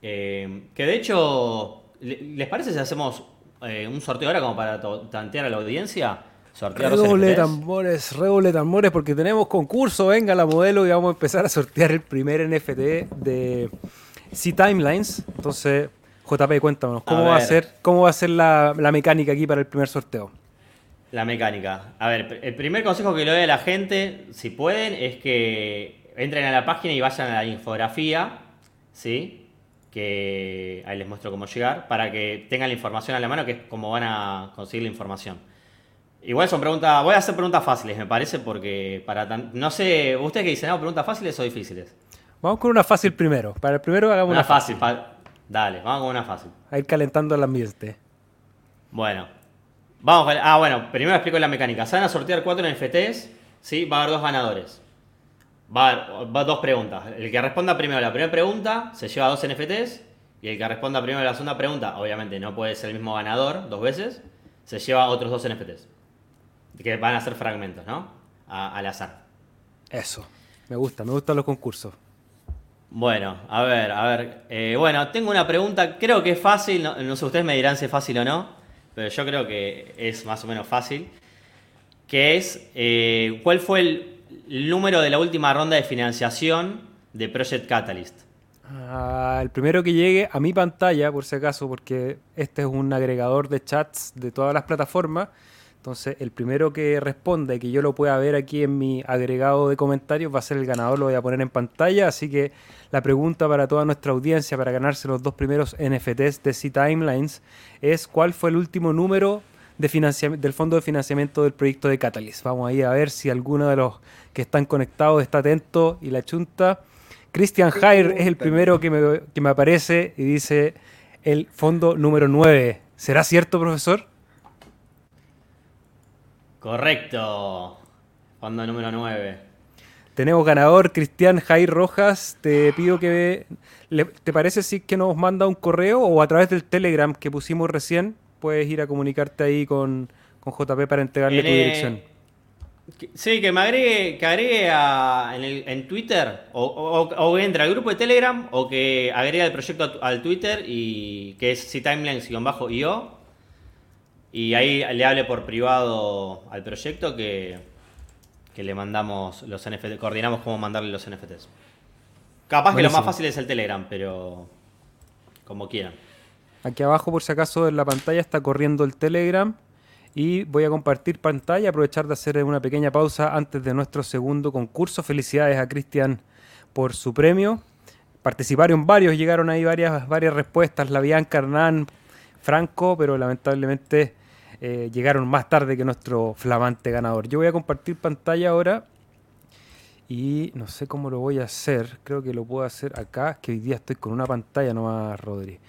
que de hecho ¿Les parece si hacemos eh, un sorteo ahora como para tantear a la audiencia? Sortear redoble tambores, redoble tambores, porque tenemos concurso. Venga la modelo y vamos a empezar a sortear el primer NFT de C-Timelines. Entonces, JP, cuéntanos, ¿cómo, va a, ser, cómo va a ser la, mecánica aquí para el primer sorteo? La mecánica. A ver, el primer consejo que le doy a la gente, si pueden, es que entren a la página y vayan a la infografía, ¿sí? Que ahí les muestro cómo llegar, para que tengan la información a la mano, que es como van a conseguir la información. Igual son preguntas, voy a hacer preguntas fáciles, me parece, porque para no sé, ustedes que dicen, no, preguntas fáciles o difíciles. Vamos con una fácil primero. Para el primero hagamos una, fácil. Dale, vamos con una fácil. A ir calentando el ambiente. Bueno, vamos. Ah, bueno, primero explico la mecánica. Se van a sortear cuatro NFTs, ¿sí? Va a haber dos ganadores. Va a, va dos preguntas. El que responda primero la primera pregunta se lleva dos NFTs. Y el que responda primero la segunda pregunta, obviamente no puede ser el mismo ganador dos veces, se lleva otros dos NFTs. Que van a ser fragmentos, ¿no? al azar. Eso. Me gusta, me gustan los concursos. Bueno, a ver, a ver. Eh, bueno, tengo una pregunta, creo que es fácil, no, no, sé, ustedes me dirán si es fácil o no, pero yo creo que es más o menos fácil. Que es, eh, ¿cuál fue el el número de la última ronda de financiación de Project Catalyst. Ah, el primero que llegue a mi pantalla, por si acaso, porque este es un agregador de chats de todas las plataformas. Entonces, el primero que responda y que yo lo pueda ver aquí en mi agregado de comentarios va a ser el ganador, lo voy a poner en pantalla. Así que la pregunta para toda nuestra audiencia para ganarse los dos primeros NFTs de C-Timelines es cuál fue el último número de del fondo de financiamiento del proyecto de Catalyst. Vamos ahí a ver si alguno de los que están conectados está atento y la chunta. Christian Jair es el primero que me, que me aparece y dice el fondo número 9. ¿Será cierto, profesor? Correcto. Fondo número 9. Tenemos ganador, Cristian Jair Rojas. Te pido que... ¿Te parece si que nos manda un correo o a través del Telegram que pusimos recién? Puedes ir a comunicarte ahí con, con JP para entregarle tu dirección. Sí, que me agregue, que agregue en, Twitter o, o, entre al grupo de Telegram o que agregue el proyecto al Twitter y que es ctimelines-io y ahí le hable por privado al proyecto que, que le mandamos los NFTs, coordinamos cómo mandarle los NFTs. Capaz que lo más fácil es el Telegram, pero como quieran. Aquí abajo, por si acaso, en la pantalla está corriendo el Telegram. Y voy a compartir pantalla, aprovechar de hacer una pequeña pausa antes de nuestro segundo concurso. Felicidades a Cristian por su premio. Participaron varios, llegaron ahí varias, varias respuestas. La Bianca, Hernán, Franco, pero lamentablemente eh, llegaron más tarde que nuestro flamante ganador. Yo voy a compartir pantalla ahora y no sé cómo lo voy a hacer. Creo que lo puedo hacer acá, que hoy día estoy con una pantalla nomás, Rodri.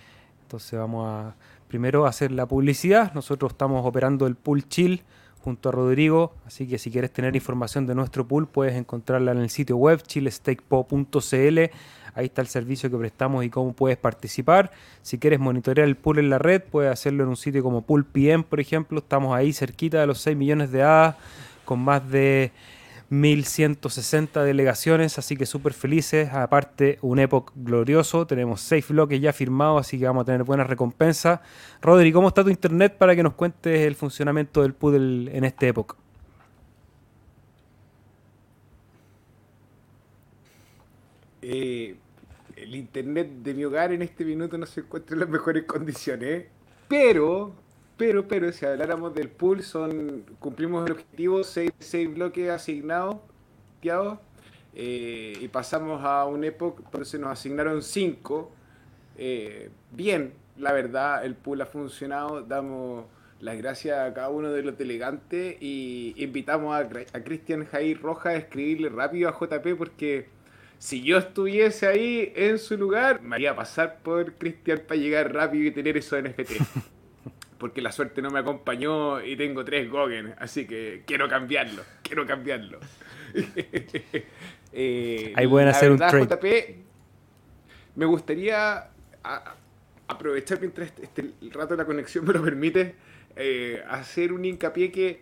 Entonces vamos a primero hacer la publicidad. Nosotros estamos operando el pool chill junto a Rodrigo, así que si quieres tener información de nuestro pool puedes encontrarla en el sitio web chillestakepo.cl. Ahí está el servicio que prestamos y cómo puedes participar. Si quieres monitorear el pool en la red, puedes hacerlo en un sitio como Pool PM, por ejemplo. Estamos ahí cerquita de los 6 millones de A, con más de 1160 delegaciones, así que súper felices. Aparte, un Epoch glorioso. Tenemos 6 bloques ya firmados, así que vamos a tener buenas recompensas. Rodri, ¿cómo está tu internet para que nos cuentes el funcionamiento del pool en este Epoch? Eh, el internet de mi hogar en este minuto no se encuentra en las mejores condiciones, pero, pero, pero, si habláramos del pool, son, cumplimos el objetivo, 6 bloques asignados, eh, y pasamos a un época se nos asignaron 5. Eh, bien, la verdad, el pool ha funcionado, damos las gracias a cada uno de los delegantes y invitamos a, a Cristian Jair Rojas a escribirle rápido a JP porque si yo estuviese ahí en su lugar, me haría pasar por Cristian para llegar rápido y tener eso NFT. *laughs* Porque la suerte no me acompañó y tengo tres Gogen, así que quiero cambiarlo, quiero cambiarlo. *laughs* eh, Ahí pueden hacer un trade. JP, me gustaría aprovechar mientras este, este, el rato de la conexión me lo permite, eh, hacer un hincapié que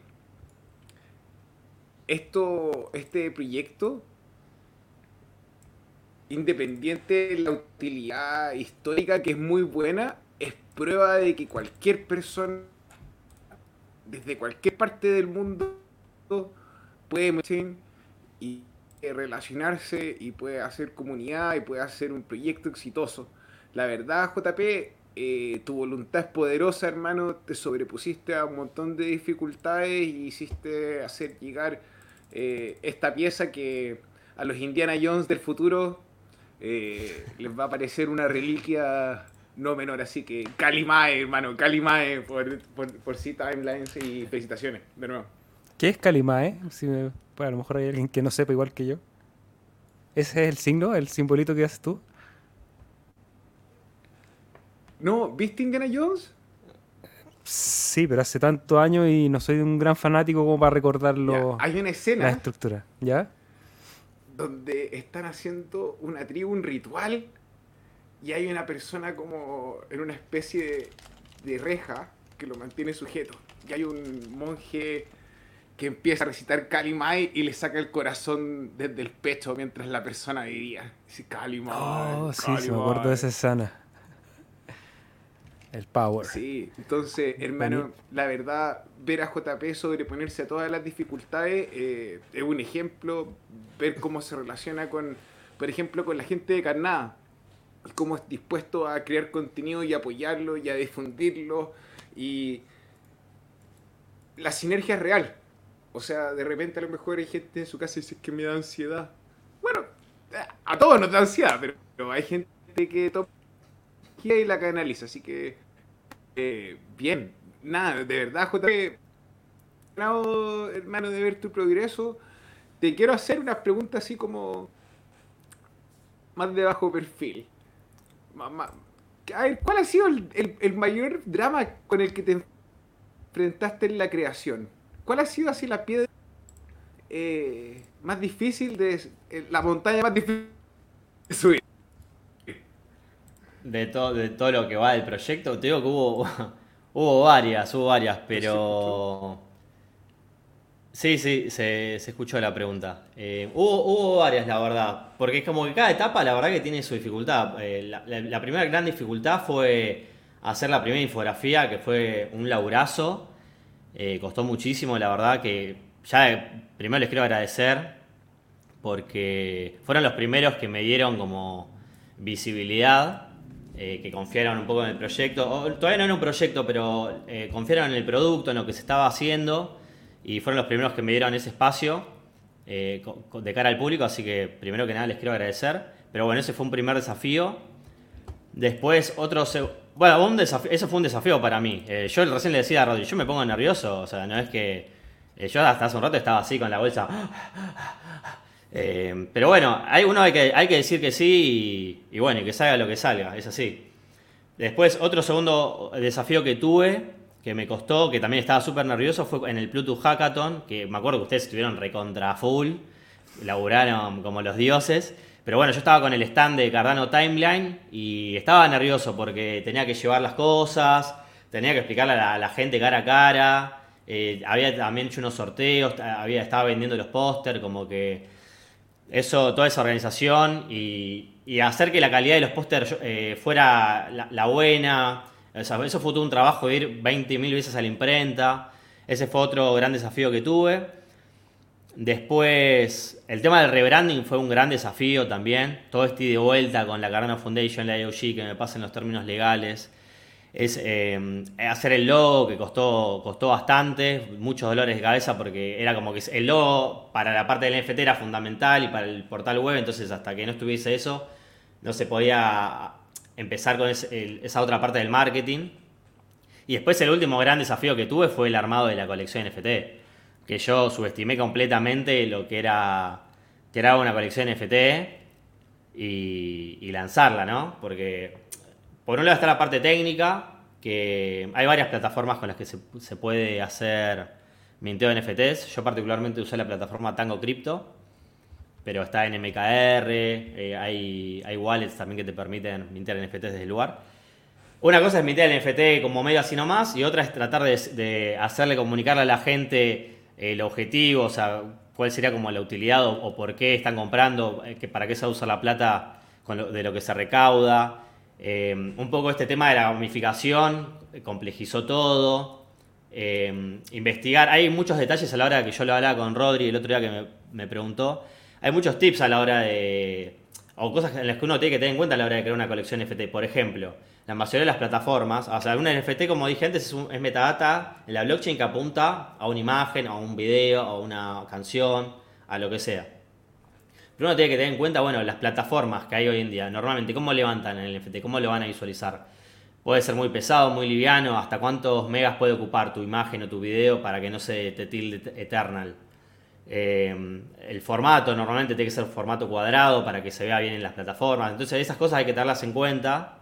esto, este proyecto independiente de la utilidad histórica que es muy buena, prueba de que cualquier persona, desde cualquier parte del mundo, puede y relacionarse y puede hacer comunidad y puede hacer un proyecto exitoso. La verdad, JP, eh, tu voluntad es poderosa, hermano. Te sobrepusiste a un montón de dificultades y hiciste hacer llegar eh, esta pieza que a los Indiana Jones del futuro eh, les va a aparecer una reliquia no menor. Así que Calimae, hermano, Calimae por, por, por Timelines y felicitaciones, de nuevo. ¿Qué es Calimae? Si pues a lo mejor hay alguien que no sepa igual que yo. ¿Ese es el signo, el simbolito que haces tú? No, ¿viste Indiana Jones? Sí, pero hace tantos años y no soy un gran fanático como para recordarlo. hay una escena. La estructura, ¿ya? donde están haciendo una tribu, un ritual, y hay una persona como en una especie de, reja que lo mantiene sujeto. Y hay un monje que empieza a recitar Kalimai y le saca el corazón desde el pecho mientras la persona vivía. Dice Kalimai. Oh, sí, sí, me acuerdo de esa escena. El power. Sí, entonces, hermano, la verdad, ver a JP sobreponerse a todas las dificultades eh, es un ejemplo. Ver cómo se relaciona con, por ejemplo, con la gente de Carnada. Y cómo es dispuesto a crear contenido y apoyarlo y a difundirlo. Y, la sinergia es real. O sea, de repente a lo mejor hay gente en su casa y dice que me da ansiedad. Bueno, a todos nos da ansiedad, pero, hay gente que toma y la canaliza. Así que, eh, bien, nada, de verdad, JP, hermano, de ver tu progreso. Te quiero hacer unas preguntas así como más de bajo perfil. A ver, ¿cuál ha sido el mayor drama con el que te enfrentaste en la creación? ¿Cuál ha sido así la piedra eh, más difícil de eh, la montaña más difícil de subir? De, todo de todo lo que va del proyecto, te digo que hubo, *laughs* hubo varias, hubo varias, pero... Sí, sí, se, escuchó la pregunta. Eh, hubo, hubo, varias, la verdad, porque es como que cada etapa, la verdad que tiene su dificultad. la, primera gran dificultad fue hacer la primera infografía, que fue un laburazo. Eh, costó muchísimo, la verdad que ya primero les quiero agradecer porque fueron los primeros que me dieron como visibilidad, eh, que confiaron un poco en el proyecto. todavía no era un proyecto, pero eh, confiaron en el producto, en lo que se estaba haciendo y fueron los primeros que me dieron ese espacio de cara al público, así que primero que nada les quiero agradecer. Pero bueno, ese fue un primer desafío. Después otro... Bueno, eso fue un desafío para mí. Eh, yo recién le decía a Rodri, yo me pongo nervioso, o sea, no es que... Eh, yo hasta hace un rato estaba así con la bolsa. *laughs* Eh, pero bueno, hay, uno hay que, hay que decir que sí y, bueno, y que salga lo que salga, es así. Después, otro segundo desafío que tuve, que me costó, que también estaba súper nervioso, fue en el Bluetooth Hackathon, que me acuerdo que ustedes estuvieron recontra full, laburaron como los dioses. Pero bueno, yo estaba con el stand de Cardano Timeline y estaba nervioso porque tenía que llevar las cosas, tenía que explicarle a la, gente cara a cara. Eh, había también hecho unos sorteos, había, estaba vendiendo los póster, como que eso, toda esa organización y, hacer que la calidad de los pósters eh, fuera la, buena. Eso fue todo un trabajo ir 20.000 veces a la imprenta. Ese fue otro gran desafío que tuve. Después, el tema del rebranding fue un gran desafío también. Todo este de vuelta con la Cardano Foundation, la IOG, que me pasen los términos legales. Es eh, hacer el logo que costó, costó bastante, muchos dolores de cabeza porque era como que el logo para la parte del NFT era fundamental y para el portal web, entonces hasta que no estuviese eso, no se podía empezar con esa otra parte del marketing. Y después el último gran desafío que tuve fue el armado de la colección NFT que yo subestimé completamente lo que era, que era una colección NFT y, lanzarla, ¿no? Porque por un lado está la parte técnica, que hay varias plataformas con las que se, puede hacer minteo de NFTs. Yo particularmente usé la plataforma Tango Crypto, pero está en MKR, eh, hay, hay wallets también que te permiten mintear NFTs desde el lugar. Una cosa es mintear el NFT como medio así nomás, y otra es tratar de, de hacerle comunicarle a la gente el objetivo, o sea, cuál sería como la utilidad o, por qué están comprando, eh, que, para qué se usa la plata de lo que se recauda. Eh, un poco este tema de la gamificación eh, complejizó todo. investigar, hay muchos detalles a la hora que yo lo hablaba con Rodri el otro día que me, me preguntó. Hay muchos tips a la hora de. o cosas en las que uno tiene que tener en cuenta a la hora de crear una colección FT. Por ejemplo, la mayoría de las plataformas, o sea, un NFT, como dije antes, es, metadata en la blockchain que apunta a una imagen, a un video, a una canción, a lo que sea. Pero uno tiene que tener en cuenta, bueno, las plataformas que hay hoy en día, normalmente, ¿cómo levantan el NFT? ¿Cómo lo van a visualizar? Puede ser muy pesado, muy liviano, hasta cuántos megas puede ocupar tu imagen o tu video para que no se te tilde eternal. Eh, el formato normalmente tiene que ser formato cuadrado para que se vea bien en las plataformas. Entonces esas cosas hay que tenerlas en cuenta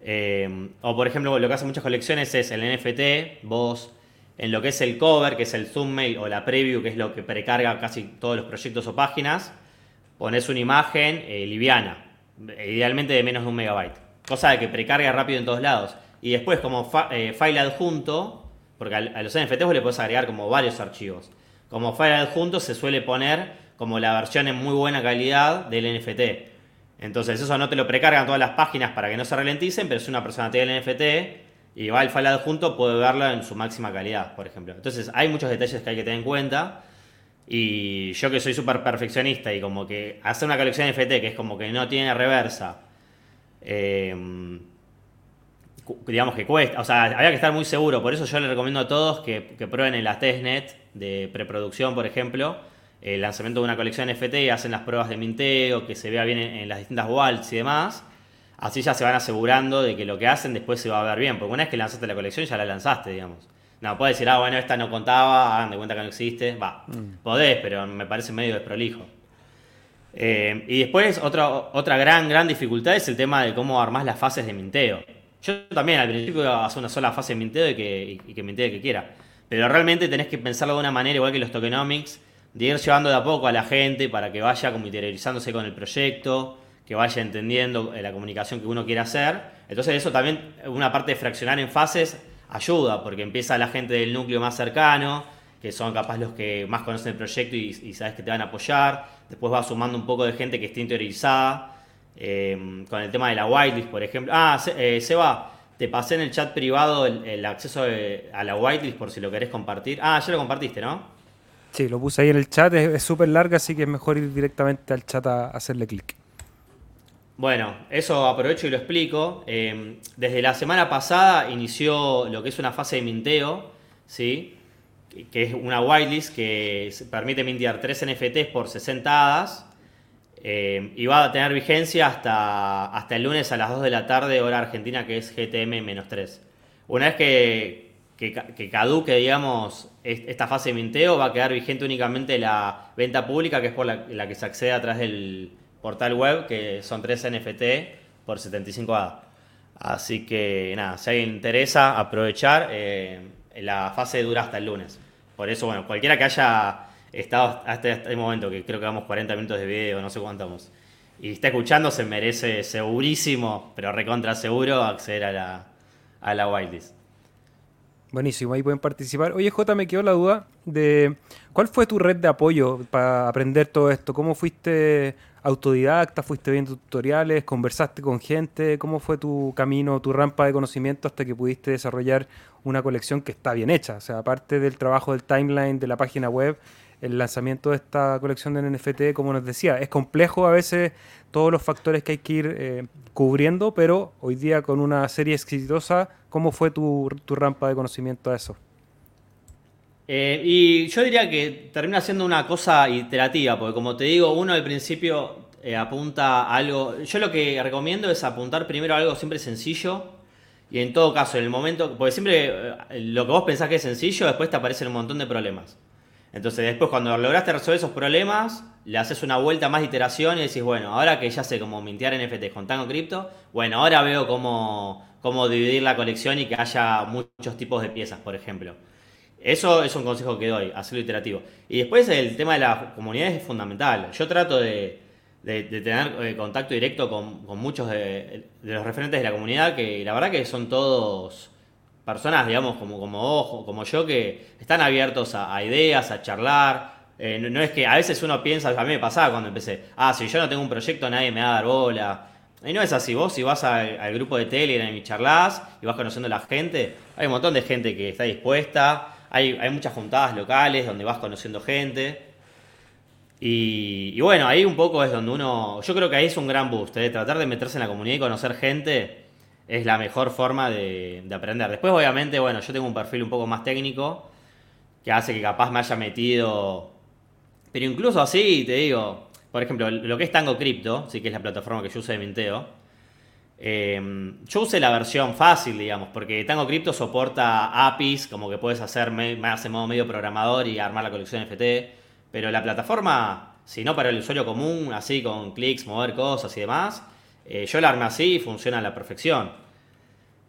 eh, o por ejemplo, lo que hacen muchas colecciones es el NFT, vos en lo que es el cover, que es el thumbnail o la preview, que es lo que precarga casi todos los proyectos o páginas, pones una imagen eh, liviana, idealmente de menos de un megabyte. Cosa de que precarga rápido en todos lados. Y después como eh, file adjunto, porque a, los NFTs vos le puedes agregar como varios archivos. Como file adjunto se suele poner como la versión en muy buena calidad del NFT. Entonces eso no te lo precargan todas las páginas para que no se ralenticen, pero si una persona tiene el NFT y va al file adjunto puede verlo en su máxima calidad, por ejemplo. Entonces hay muchos detalles que hay que tener en cuenta. Y yo que soy súper perfeccionista y como que hacer una colección NFT que es como que no tiene reversa, em, digamos que cuesta, o sea, había que estar muy seguro, por eso yo le recomiendo a todos que, que prueben en la testnet de preproducción, por ejemplo, el lanzamiento de una colección NFT y hacen las pruebas de minteo, que se vea bien en, las distintas wallets y demás. Así ya se van asegurando de que lo que hacen después se va a ver bien, porque una vez que lanzaste la colección ya la lanzaste, digamos. No, puedes decir, ah, bueno, esta no contaba, hagan de cuenta que no existe. Va, mm. podés, pero me parece medio desprolijo. Eh, y después, otra, otra gran, gran dificultad es el tema de cómo armás las fases de minteo. Yo también al principio iba a hacer una sola fase de minteo y que, y que mintee el que quiera. Pero realmente tenés que pensarlo de una manera, igual que los tokenomics, de ir llevando de a poco a la gente para que vaya como interiorizándose con el proyecto, que vaya entendiendo eh, la comunicación que uno quiere hacer. Entonces eso también, una parte de fraccionar en fases, ayuda, porque empieza la gente del núcleo más cercano, que son capaz los que más conocen el proyecto y, sabes que te van a apoyar. Después va sumando un poco de gente que esté interiorizada. Eh, con el tema de la whitelist, por ejemplo. Ah, eh, Seba, te pasé en el chat privado el, acceso a la whitelist por si lo querés compartir. Ah, ya lo compartiste, ¿no? Sí, lo puse ahí en el chat. Es súper larga, así que es mejor ir directamente al chat a hacerle clic. Bueno, eso aprovecho y lo explico. Eh, desde la semana pasada inició lo que es una fase de minteo, ¿sí? que es una whitelist que permite mintear 3 NFTs por 60 hadas eh, y va a tener vigencia hasta, hasta el lunes a las 2 de la tarde, hora argentina, que es GTM-3. Una vez que, que, caduque, digamos, esta fase de minteo, va a quedar vigente únicamente la venta pública, que es por la, que se accede a través del portal web, que son 3 NFT por 75 ADA. Así que nada, si alguien interesa aprovechar, eh, la fase dura hasta el lunes. Por eso, bueno, cualquiera que haya estado hasta este momento, que creo que vamos 40 minutos de video, no sé cuánto vamos, y está escuchando, se merece segurísimo, pero recontra seguro, acceder a la, a la whitelist. Buenísimo, ahí pueden participar. Oye, J, me quedó la duda de cuál fue tu red de apoyo para aprender todo esto. ¿Cómo fuiste autodidacta? ¿Fuiste viendo tutoriales? ¿Conversaste con gente? ¿Cómo fue tu camino, tu rampa de conocimiento hasta que pudiste desarrollar una colección que está bien hecha? O sea, aparte del trabajo del timeline de la página web, el lanzamiento de esta colección de NFT, como nos decía, es complejo a veces todos los factores que hay que ir eh, cubriendo, pero hoy día con una serie exitosa, ¿cómo fue tu, rampa de conocimiento a eso? Eh, y yo diría que termina siendo una cosa iterativa, porque como te digo, uno al principio eh, apunta a algo, yo lo que recomiendo es apuntar primero a algo siempre sencillo, y en todo caso, en el momento, porque siempre lo que vos pensás que es sencillo, después te aparecen un montón de problemas. Entonces después cuando lograste resolver esos problemas, le haces una vuelta más de iteración y decís, bueno, ahora que ya sé cómo mintear NFTs con Tango Crypto, bueno, ahora veo cómo, cómo dividir la colección y que haya muchos tipos de piezas, por ejemplo. Eso es un consejo que doy, hacerlo iterativo. Y después el tema de la comunidad es fundamental. Yo trato de, tener eh, contacto directo con, muchos de, de, los referentes de la comunidad, que la verdad que son todos personas, digamos, como, como vos, como yo, que están abiertos a, ideas, a charlar. Eh, no, es que a veces uno piensa, a mí me pasaba cuando empecé, ah, si yo no tengo un proyecto nadie me va a dar bola. Y no es así, vos si vas al, grupo de Telegram y charlas y vas conociendo a la gente, hay un montón de gente que está dispuesta, hay, hay muchas juntadas locales donde vas conociendo gente. Y, bueno, ahí un poco es donde uno, yo creo que ahí es un gran boost, ¿eh? tratar de meterse en la comunidad y conocer gente es la mejor forma de, aprender. Después, obviamente, bueno, yo tengo un perfil un poco más técnico que hace que capaz me haya metido. Pero incluso así, te digo, por ejemplo, lo que es Tango Crypto, sí que es la plataforma que yo uso de minteo. Eh, yo usé la versión fácil, digamos, porque Tango Crypto soporta APIs, como que puedes hacer más en modo medio programador y armar la colección FT. Pero la plataforma, si no para el usuario común, así con clics, mover cosas y demás, eh, yo la armé así y funciona a la perfección.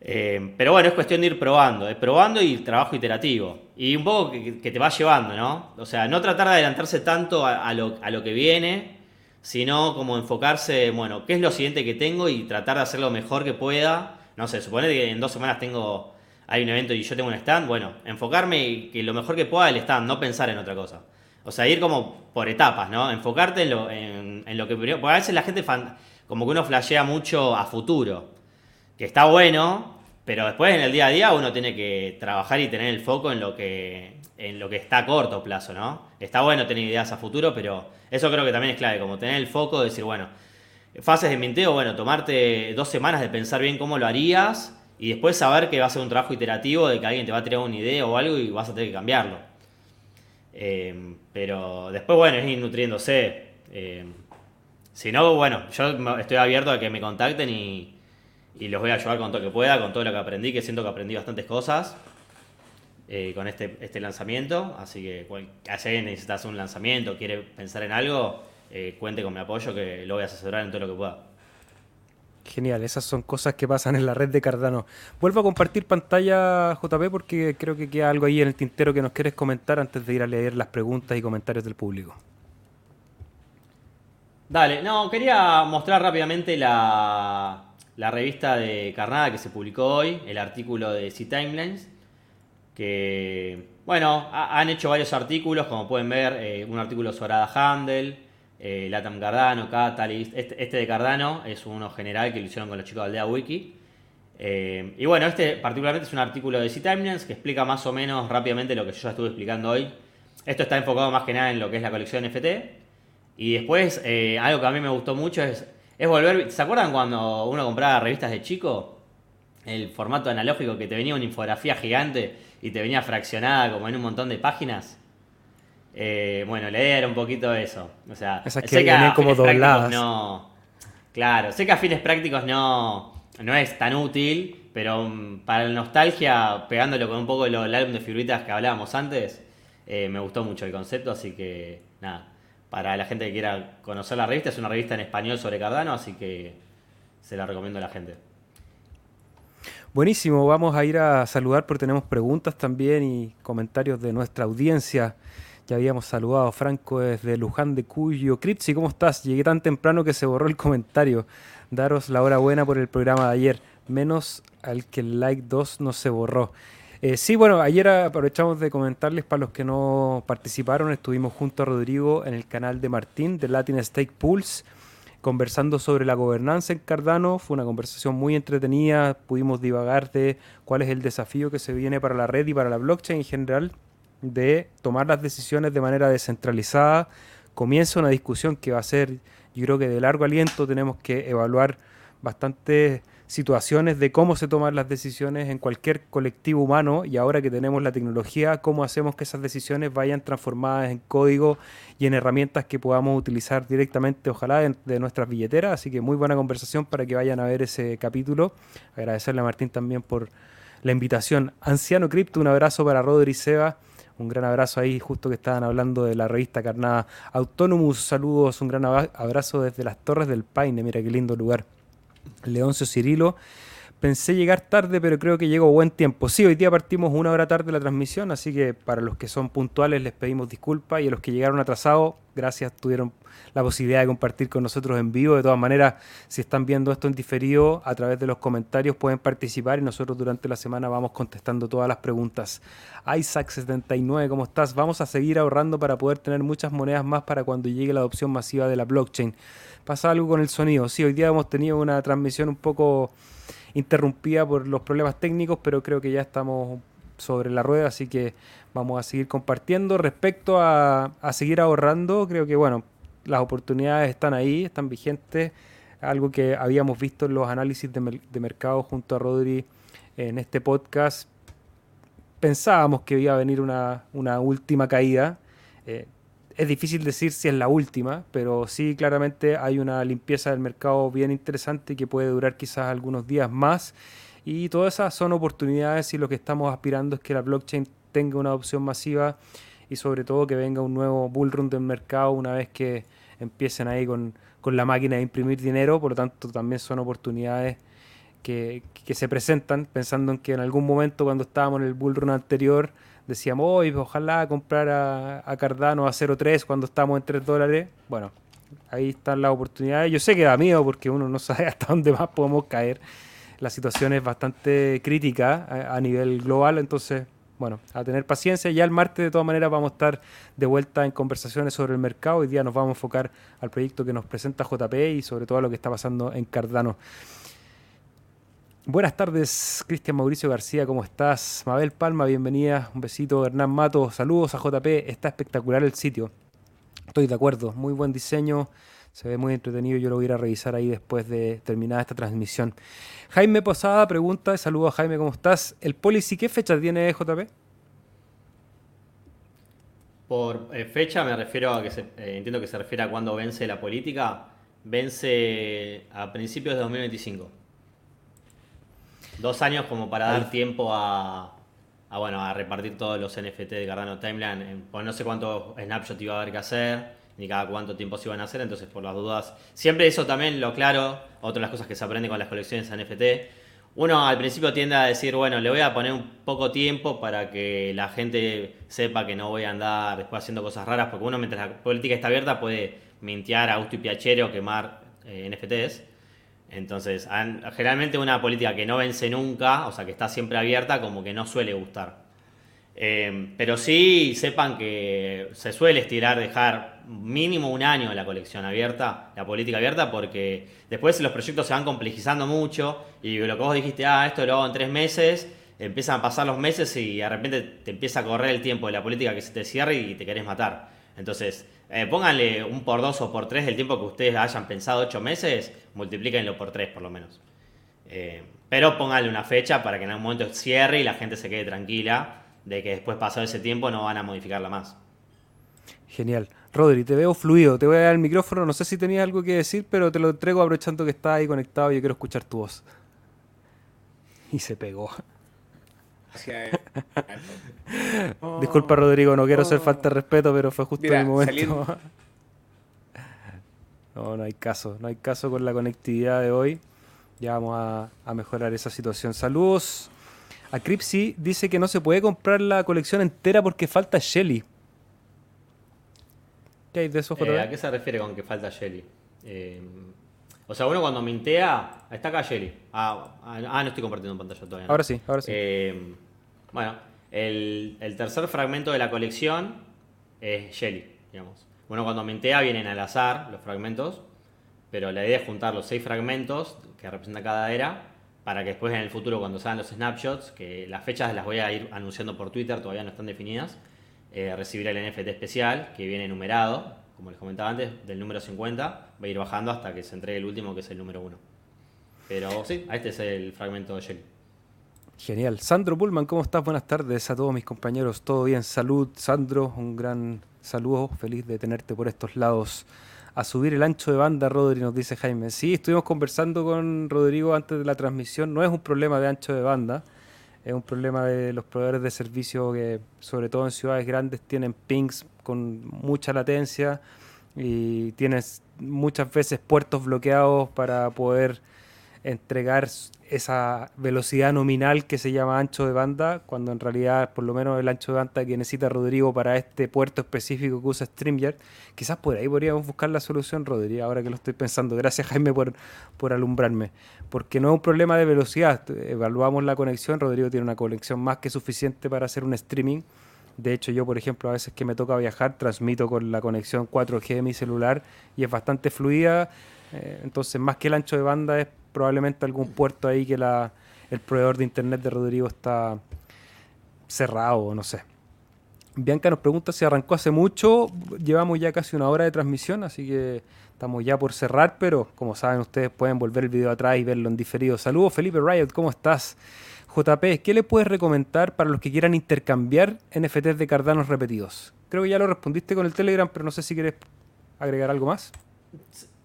Eh, pero bueno, es cuestión de ir probando, es probando y trabajo iterativo. Y un poco que, te va llevando, ¿no? O sea, no tratar de adelantarse tanto a, lo, que viene, sino como enfocarse, bueno, ¿qué es lo siguiente que tengo? Y tratar de hacer lo mejor que pueda. No sé, supone que en dos semanas tengo, hay un evento y yo tengo un stand. Bueno, enfocarme y que lo mejor que pueda el stand, no pensar en otra cosa. O sea, ir como por etapas, ¿no? Enfocarte en lo, en, lo que... Porque a veces la gente como que uno flashea mucho a futuro, que está bueno, pero después en el día a día uno tiene que trabajar y tener el foco en lo que, en lo que está a corto plazo, ¿no? Está bueno tener ideas a futuro, pero eso creo que también es clave, como tener el foco, de decir, bueno, fases de minteo, bueno, tomarte dos semanas de pensar bien cómo lo harías y después saber que va a ser un trabajo iterativo de que alguien te va a tirar una idea o algo y vas a tener que cambiarlo. Eh, pero después, bueno, es ir nutriéndose. Eh, si no, bueno, yo estoy abierto a que me contacten y, los voy a ayudar con todo lo que pueda, con todo lo que aprendí, que siento que aprendí bastantes cosas eh, con este, este lanzamiento. Así que si alguien un lanzamiento, quiere pensar en algo, cuente con mi apoyo que lo voy a asesorar en todo lo que pueda. Genial, esas son cosas que pasan en la red de Cardano. Vuelvo a compartir pantalla, JP, porque creo que queda algo ahí en el tintero que nos quieres comentar antes de ir a leer las preguntas y comentarios del público. Dale, no, quería mostrar rápidamente la, revista de Carnada que se publicó hoy, el artículo de C-Timelines, que, bueno, han hecho varios artículos, como pueden ver, eh, un artículo sobre Ada Handel, eh, Latam Cardano, Catalyst. Este, este, de Cardano es uno general que lo hicieron con los chicos de Aldea Wiki. Eh, y bueno, este particularmente es un artículo de C-Timelines que explica más o menos rápidamente lo que yo ya estuve explicando hoy. Esto está enfocado más que nada en lo que es la colección NFT. Y después, eh, algo que a mí me gustó mucho es, es volver. ¿Se acuerdan cuando uno compraba revistas de chico? El formato analógico que te venía una infografía gigante y te venía fraccionada como en un montón de páginas. Eh, bueno, leer un poquito eso. O sea, Esas que vienen como dobladas. No, claro, sé que a fines prácticos no, no es tan útil, pero mm, para la nostalgia, pegándolo con un poco el álbum de figuritas que hablábamos antes, eh, me gustó mucho el concepto, así que nada. Para la gente que quiera conocer la revista, es una revista en español sobre Cardano, así que se la recomiendo a la gente. Buenísimo, vamos a ir a saludar porque tenemos preguntas también y comentarios de nuestra audiencia. Ya habíamos saludado a Franco desde Luján de Cuyo. Cripsi, ¿cómo estás? Llegué tan temprano que se borró el comentario. Daros la hora buena por el programa de ayer. Menos al que el like 2 no se borró. Eh, sí, bueno, ayer aprovechamos de comentarles para los que no participaron. Estuvimos junto a Rodrigo en el canal de Martín de Latin Stake Pools conversando sobre la gobernanza en Cardano. Fue una conversación muy entretenida. Pudimos divagar de cuál es el desafío que se viene para la red y para la blockchain en general de tomar las decisiones de manera descentralizada. Comienza una discusión que va a ser, yo creo que de largo aliento, tenemos que evaluar bastantes situaciones de cómo se toman las decisiones en cualquier colectivo humano y ahora que tenemos la tecnología, cómo hacemos que esas decisiones vayan transformadas en código y en herramientas que podamos utilizar directamente, ojalá, de, nuestras billeteras. Así que muy buena conversación para que vayan a ver ese capítulo. Agradecerle a Martín también por la invitación. Anciano Cripto, un abrazo para Rodri Seba un gran abrazo ahí, justo que estaban hablando de la revista Carnada Autonomous. Saludos, un gran abrazo desde las Torres del Paine. Mira qué lindo lugar. Leoncio Cirilo. Pensé llegar tarde, pero creo que llego buen tiempo. Sí, hoy día partimos una hora tarde la transmisión, así que para los que son puntuales les pedimos disculpas y a los que llegaron atrasados, gracias, tuvieron la posibilidad de compartir con nosotros en vivo. De todas maneras, si están viendo esto en diferido, a través de los comentarios pueden participar y nosotros durante la semana vamos contestando todas las preguntas. Isaac79, ¿cómo estás? Vamos a seguir ahorrando para poder tener muchas monedas más para cuando llegue la adopción masiva de la blockchain. Pasa algo con el sonido. Sí, hoy día hemos tenido una transmisión un poco interrumpida por los problemas técnicos, pero creo que ya estamos sobre la rueda, así que vamos a seguir compartiendo. Respecto a, a seguir ahorrando, creo que bueno, las oportunidades están ahí, están vigentes. Algo que habíamos visto en los análisis de, mercado junto a Rodri en este podcast. Pensábamos que iba a venir una, última caída. Eh, es difícil decir si es la última, pero sí claramente hay una limpieza del mercado bien interesante que puede durar quizás algunos días más. Y todas esas son oportunidades y lo que estamos aspirando es que la blockchain tenga una adopción masiva y sobre todo que venga un nuevo bullrun del mercado una vez que empiecen ahí con, la máquina de imprimir dinero, por lo tanto también son oportunidades que, se presentan pensando en que en algún momento cuando estábamos en el bullrun anterior decíamos, hoy ojalá comprar a, Cardano a 0.3 cuando estábamos en 3 dólares. Bueno, ahí están las oportunidades. Yo sé que da miedo porque uno no *laughs* sabe hasta dónde más podemos caer. La situación es bastante crítica a nivel global, entonces bueno, a tener paciencia. Ya el martes de todas maneras vamos a estar de vuelta en conversaciones sobre el mercado. Hoy día nos vamos a enfocar al proyecto que nos presenta JP y sobre todo a lo que está pasando en Cardano. Buenas tardes, Cristian Mauricio García, ¿cómo estás? Mabel Palma, bienvenida. Un besito, Hernán Mato. Saludos a JP. Está espectacular el sitio. Estoy de acuerdo. Muy buen diseño. Se ve muy entretenido, yo lo voy a ir a revisar ahí después de terminada esta transmisión. Jaime Posada pregunta, saludos Jaime, ¿cómo estás? ¿El policy qué fecha tiene JP? Por eh, fecha me refiero a que se, eh, entiendo que se refiere a cuándo vence la política. Vence a principios de 2025. Dos años como para dar tiempo a, bueno, a repartir todos los NFT de Cardano Timeline. Pues no sé cuántos snapshots iba a haber que hacer, ni cada cuánto tiempo se iban a hacer, entonces por las dudas. Siempre eso también lo claro, otra de las cosas que se aprende con las colecciones NFT uno al principio tiende a decir, bueno, le voy a poner un poco tiempo para que la gente sepa que no voy a andar después haciendo cosas raras, porque uno mientras la política está abierta puede mintear a gusto y piacere o quemar eh, NFTs. Entonces, generalmente una política que no vence nunca, o sea, que está siempre abierta, como que no suele gustar. Eh, pero sí sepan que se suele estirar, dejar mínimo un año la colección abierta, la política abierta, porque después los proyectos se van complejizando mucho y lo que vos dijiste, ah, esto lo hago en tres meses, empiezan a pasar los meses y de repente te empieza a correr el tiempo de la política que se te cierre y te querés matar. Entonces, eh, pónganle un por dos o por tres del tiempo que ustedes hayan pensado ocho meses, multiplíquenlo por tres por lo menos. Eh, pero pónganle una fecha para que en algún momento cierre y la gente se quede tranquila de que después pasado ese tiempo no van a modificarla más. Genial. Rodri, te veo fluido, te voy a dar el micrófono, no sé si tenías algo que decir, pero te lo entrego aprovechando que estás ahí conectado y yo quiero escuchar tu voz. Y se pegó. *laughs* Disculpa Rodrigo, no quiero hacer falta de respeto, pero fue justo en el momento. *laughs* no, no hay caso, no hay caso con la conectividad de hoy. Ya vamos a, a mejorar esa situación. Saludos a Cripsy dice que no se puede comprar la colección entera porque falta Shelly. ¿Qué hay de eso, eh, ¿A qué se refiere con que falta Shelly? Eh, o sea, uno cuando mintea. Está acá Shelly. Ah, ah, no estoy compartiendo pantalla todavía. Ahora sí, ahora sí. Eh, bueno, el, tercer fragmento de la colección es Shelly, digamos. Bueno, cuando mintea vienen al azar los fragmentos, pero la idea es juntar los seis fragmentos que representa cada era para que después en el futuro cuando salgan los snapshots, que las fechas las voy a ir anunciando por Twitter, todavía no están definidas, eh, recibir el NFT especial que viene numerado, como les comentaba antes, del número 50, va a ir bajando hasta que se entregue el último que es el número 1. Pero sí, este es el fragmento de Shelly. Genial. Sandro Pullman, ¿cómo estás? Buenas tardes a todos mis compañeros. ¿Todo bien? Salud, Sandro. Un gran saludo. Feliz de tenerte por estos lados a subir el ancho de banda, Rodri, nos dice Jaime. Sí, estuvimos conversando con Rodrigo antes de la transmisión. No es un problema de ancho de banda, es un problema de los proveedores de servicio que, sobre todo en ciudades grandes, tienen pings con mucha latencia y tienes muchas veces puertos bloqueados para poder entregar esa velocidad nominal que se llama ancho de banda, cuando en realidad por lo menos el ancho de banda que necesita Rodrigo para este puerto específico que usa StreamYard, quizás por ahí podríamos buscar la solución, Rodrigo, ahora que lo estoy pensando. Gracias Jaime por, por alumbrarme, porque no es un problema de velocidad, evaluamos la conexión, Rodrigo tiene una conexión más que suficiente para hacer un streaming. De hecho, yo, por ejemplo, a veces que me toca viajar, transmito con la conexión 4G de mi celular y es bastante fluida. Eh, entonces, más que el ancho de banda, es probablemente algún puerto ahí que la, el proveedor de internet de Rodrigo está cerrado, no sé. Bianca nos pregunta si arrancó hace mucho. Llevamos ya casi una hora de transmisión, así que estamos ya por cerrar, pero como saben ustedes pueden volver el video atrás y verlo en diferido. Saludos Felipe Riot, ¿cómo estás? JP, ¿qué le puedes recomendar para los que quieran intercambiar NFTs de Cardano repetidos? Creo que ya lo respondiste con el Telegram, pero no sé si quieres agregar algo más.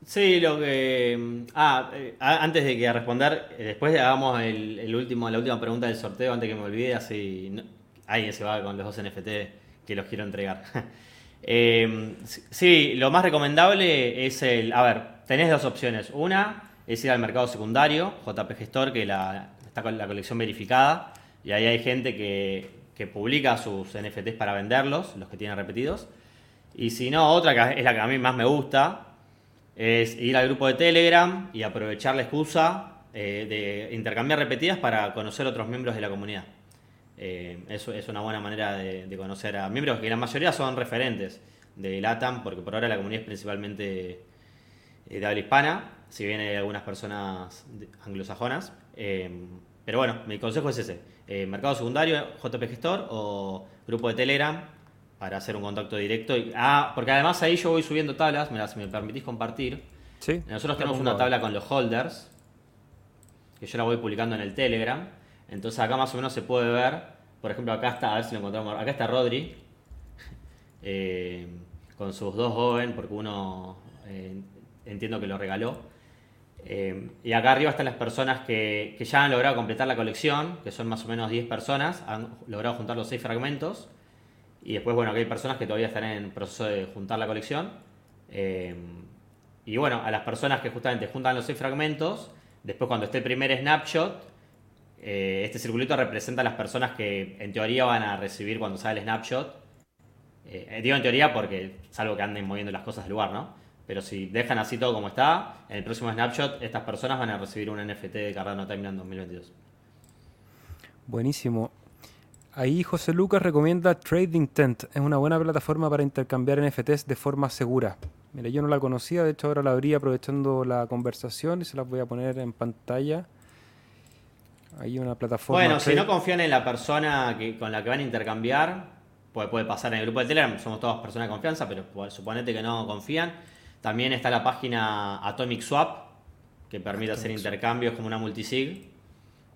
Sí, lo que. Mm, ah, eh, antes de que responder, eh, después hagamos el, último, la última pregunta del sorteo, antes que me olvide, así alguien se va con los dos NFT que los quiero entregar. *laughs* Em, sí, lo más recomendable es el. A ver, tenés dos opciones. Una es ir al mercado secundario, JP Gestor, que la, está con la colección verificada, y ahí hay gente que, que publica sus NFTs para venderlos, los que tienen repetidos. Y si no, otra que es la que a mí más me gusta, es ir al grupo de Telegram y aprovechar la excusa eh, de intercambiar repetidas para conocer otros miembros de la comunidad. Eh, eso es una buena manera de, conocer a miembros que la mayoría son referentes de LATAM, porque por ahora la comunidad es principalmente eh, de habla hispana, si bien hay algunas personas anglosajonas. pero bueno, mi consejo es ese: mercado secundario, JP Gestor o grupo de Telegram para hacer un contacto directo. Y, ah, porque además ahí yo voy subiendo tablas, mira, si me permitís compartir. Sí. Nosotros tenemos una tabla con los holders, que yo la voy publicando en el Telegram. Entonces acá más o menos se puede ver, por ejemplo acá está, a ver si lo encontramos, acá está Rodri, *laughs* eh, con sus dos Owen, porque uno eh, entiendo que lo regaló. Eh, y acá arriba están las personas que, que, ya han logrado completar la colección, que son más o menos 10 personas, han logrado juntar los 6 fragmentos. Y después, bueno, aquí hay personas que todavía están en proceso de juntar la colección. Eh, y bueno, a las personas que justamente juntan los 6 fragmentos, después cuando esté el primer snapshot, eh, este circulito representa a las personas que en teoría van a recibir cuando sale el snapshot. digo en teoría porque, salvo que anden moviendo las cosas del lugar, ¿no? Pero si dejan así todo como está, en el próximo snapshot estas personas van a recibir un NFT de Cardano Timeline 2022. Buenísimo. Ahí José Lucas recomienda Trading Tent. Es una buena plataforma para intercambiar NFTs de forma segura. Mira, yo no la conocía, de hecho ahora la abrí aprovechando la conversación y se las voy a poner en pantalla. Hay una plataforma. Bueno, si no confían en la persona que, con la que van a intercambiar, puede, puede pasar en el grupo de Telegram, somos todas personas de confianza, pero suponete que no confían también está la página Atomic Swap, que permite hacer intercambios como una multisig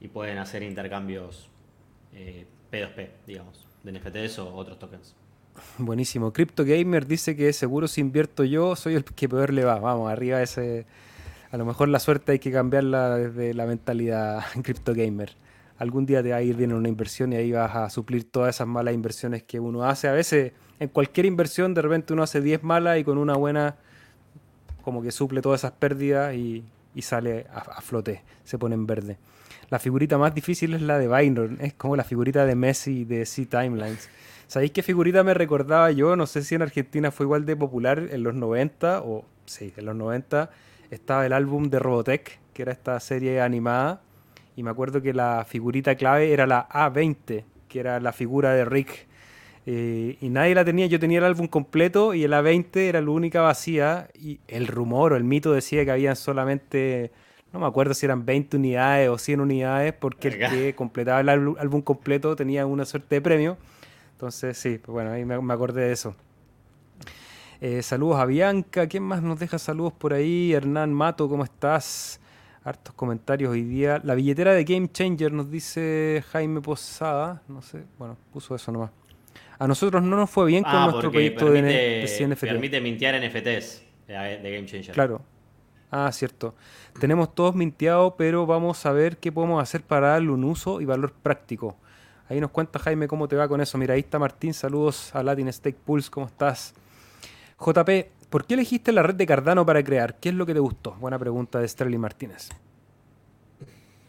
y pueden hacer intercambios eh, P2P, digamos, de NFTs o otros tokens. Buenísimo. Crypto Gamer dice que seguro si invierto yo, soy el que peor le va. Vamos, arriba ese. A lo mejor la suerte hay que cambiarla desde la mentalidad *laughs* Crypto Gamer. Algún día te va a ir bien una inversión y ahí vas a suplir todas esas malas inversiones que uno hace. A veces, en cualquier inversión, de repente uno hace 10 malas y con una buena como que suple todas esas pérdidas y, sale a, flote, se pone en verde. La figurita más difícil es la de Byron, es como la figurita de Messi de C-Timelines. ¿Sabéis qué figurita me recordaba yo? No sé si en Argentina fue igual de popular en los 90 o sí, en los 90 estaba el álbum de Robotech, que era esta serie animada, y me acuerdo que la figurita clave era la A20, que era la figura de Rick eh, y nadie la tenía, yo tenía el álbum completo y el A20 era la única vacía y el rumor o el mito decía que habían solamente, no me acuerdo si eran 20 unidades o 100 unidades, porque el que completaba el álbum completo tenía una suerte de premio. Entonces sí, pues bueno, ahí me, acordé de eso. Eh, saludos a Bianca, ¿quién más nos deja saludos por ahí? Hernán Mato, ¿cómo estás? Hartos comentarios hoy día. La billetera de Game Changer nos dice Jaime Posada, no sé, bueno, puso eso nomás. A nosotros no nos fue bien con ah, nuestro proyecto de, de NFT. Permite mintear NFTs de, Game Changer. Claro. Ah, cierto. Tenemos todos minteado, pero vamos a ver qué podemos hacer para darle un uso y valor práctico. Ahí nos cuenta Jaime cómo te va con eso. Mira, ahí está Martín. Saludos a Latin Stake Pulse. ¿Cómo estás? JP, ¿por qué elegiste la red de Cardano para crear? ¿Qué es lo que te gustó? Buena pregunta de Sterling Martínez.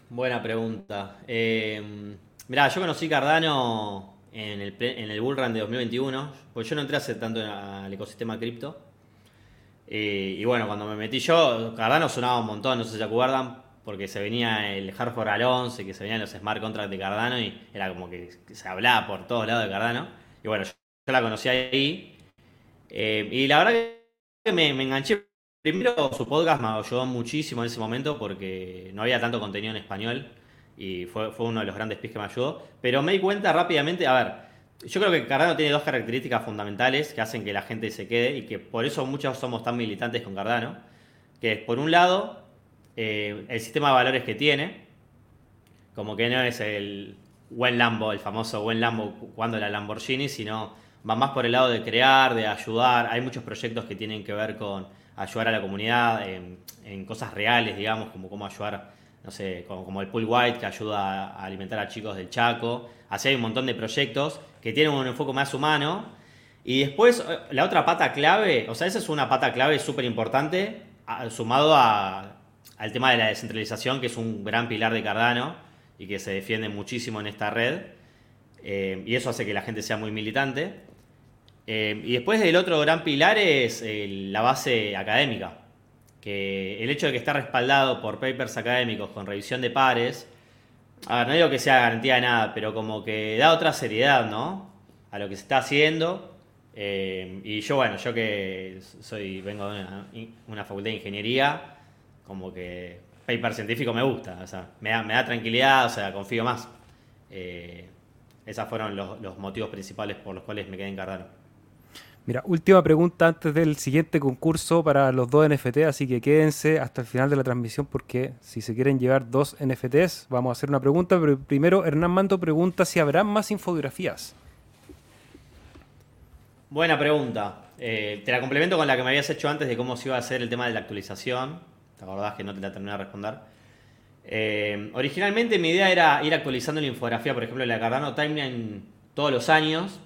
Buena pregunta. Eh, mira, yo conocí Cardano en el, en el Bullrun de 2021, pues yo no entré hace tanto al ecosistema cripto. Y bueno, cuando me metí yo, Cardano sonaba un montón, no sé si se acuerdan, porque se venía el Hard al 11, que se venían los smart contracts de Cardano y era como que se hablaba por todos lados de Cardano. Y bueno, yo, la conocí ahí. Eh, y la verdad que me, enganché. Primero, su podcast me ayudó muchísimo en ese momento porque no había tanto contenido en español y fue, uno de los grandes pis que me ayudó. Pero me di cuenta rápidamente, a ver, yo creo que Cardano tiene dos características fundamentales que hacen que la gente se quede y que por eso muchos somos tan militantes con Cardano, que es por un lado eh, el sistema de valores que tiene, como que no es el buen Lambo, el famoso buen Lambo cuando la Lamborghini, sino va más por el lado de crear, de ayudar. Hay muchos proyectos que tienen que ver con ayudar a la comunidad en, en cosas reales, digamos, como cómo ayudar no sé, como, el Pool White que ayuda a alimentar a chicos del Chaco. Así hay un montón de proyectos que tienen un enfoque más humano. Y después, eh, la otra pata clave, o sea, esa es una pata clave súper importante, sumado al tema de la descentralización, que es un gran pilar de Cardano y que se defiende muchísimo en esta red. Eh, y eso hace que la gente sea muy militante. Eh, y después el otro gran pilar es la base académica que el hecho de que está respaldado por papers académicos con revisión de pares, a ver, no digo que sea garantía de nada, pero como que da otra seriedad, ¿no? A lo que se está haciendo. Eh, y yo, bueno, yo que soy vengo de una, facultad de ingeniería, como que paper científico me gusta, o sea, me da, tranquilidad, o sea, confío más. Eh, esos fueron los, motivos principales por los cuales me quedé en. Mira, última pregunta antes del siguiente concurso para los dos NFT, así que quédense hasta el final de la transmisión porque si se quieren llevar dos NFTs, vamos a hacer una pregunta, pero primero Hernán Mando pregunta si habrá más infografías. Buena pregunta. Eh, te la complemento con la que me habías hecho antes de cómo se iba a hacer el tema de la actualización. ¿Te acordás que no te la terminé de responder? Eh, originalmente mi idea era ir actualizando la infografía, por ejemplo, la Cardano Timeline todos los años.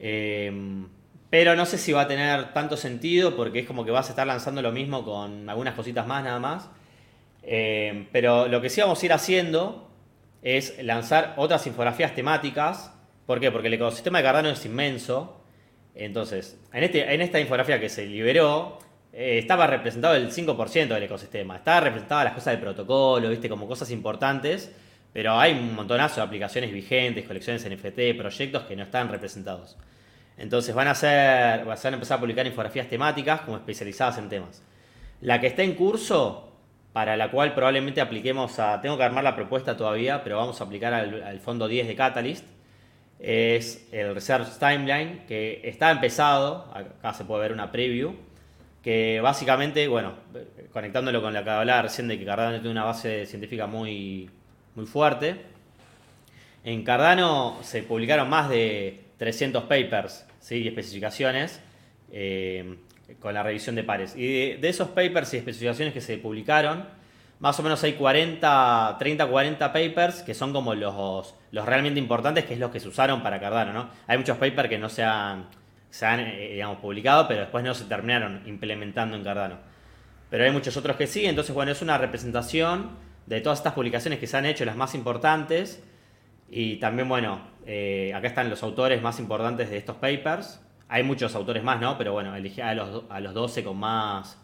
Eh, pero no sé si va a tener tanto sentido porque es como que vas a estar lanzando lo mismo con algunas cositas más nada más. pero lo que sí vamos a ir haciendo es lanzar otras infografías temáticas. ¿Por qué? Porque el ecosistema de Cardano es inmenso. Entonces, en, este, en esta infografía que se liberó, eh, estaba representado el 5% del ecosistema. Estaba representada las cosas del protocolo, viste, como cosas importantes, pero hay un montonazo de aplicaciones vigentes, colecciones NFT, proyectos que no están representados. Entonces van a hacer, van a empezar a publicar infografías temáticas como especializadas en temas. La que está en curso, para la cual probablemente apliquemos a, tengo que armar la propuesta todavía, pero vamos a aplicar al, fondo 10 de Catalyst, es el Research Timeline, que está empezado, acá se puede ver una preview, que básicamente, bueno, conectándolo con la que hablaba recién de que Cardano tiene una base científica muy, muy fuerte, en Cardano se publicaron más de 300 papers ¿sí? y especificaciones eh, con la revisión de pares. Y de esos papers y especificaciones que se publicaron, más o menos hay 40, 30, 40 papers que son como los, los realmente importantes, que es los que se usaron para Cardano, ¿no? Hay muchos papers que no se han, se han eh, digamos, publicado, pero después no se terminaron implementando en Cardano. Pero hay muchos otros que sí, entonces, bueno, es una representación de todas estas publicaciones que se han hecho, las más importantes. Y también, bueno, eh, acá están los autores más importantes de estos papers. Hay muchos autores más, ¿no? Pero bueno, elegí a los, a los 12 con más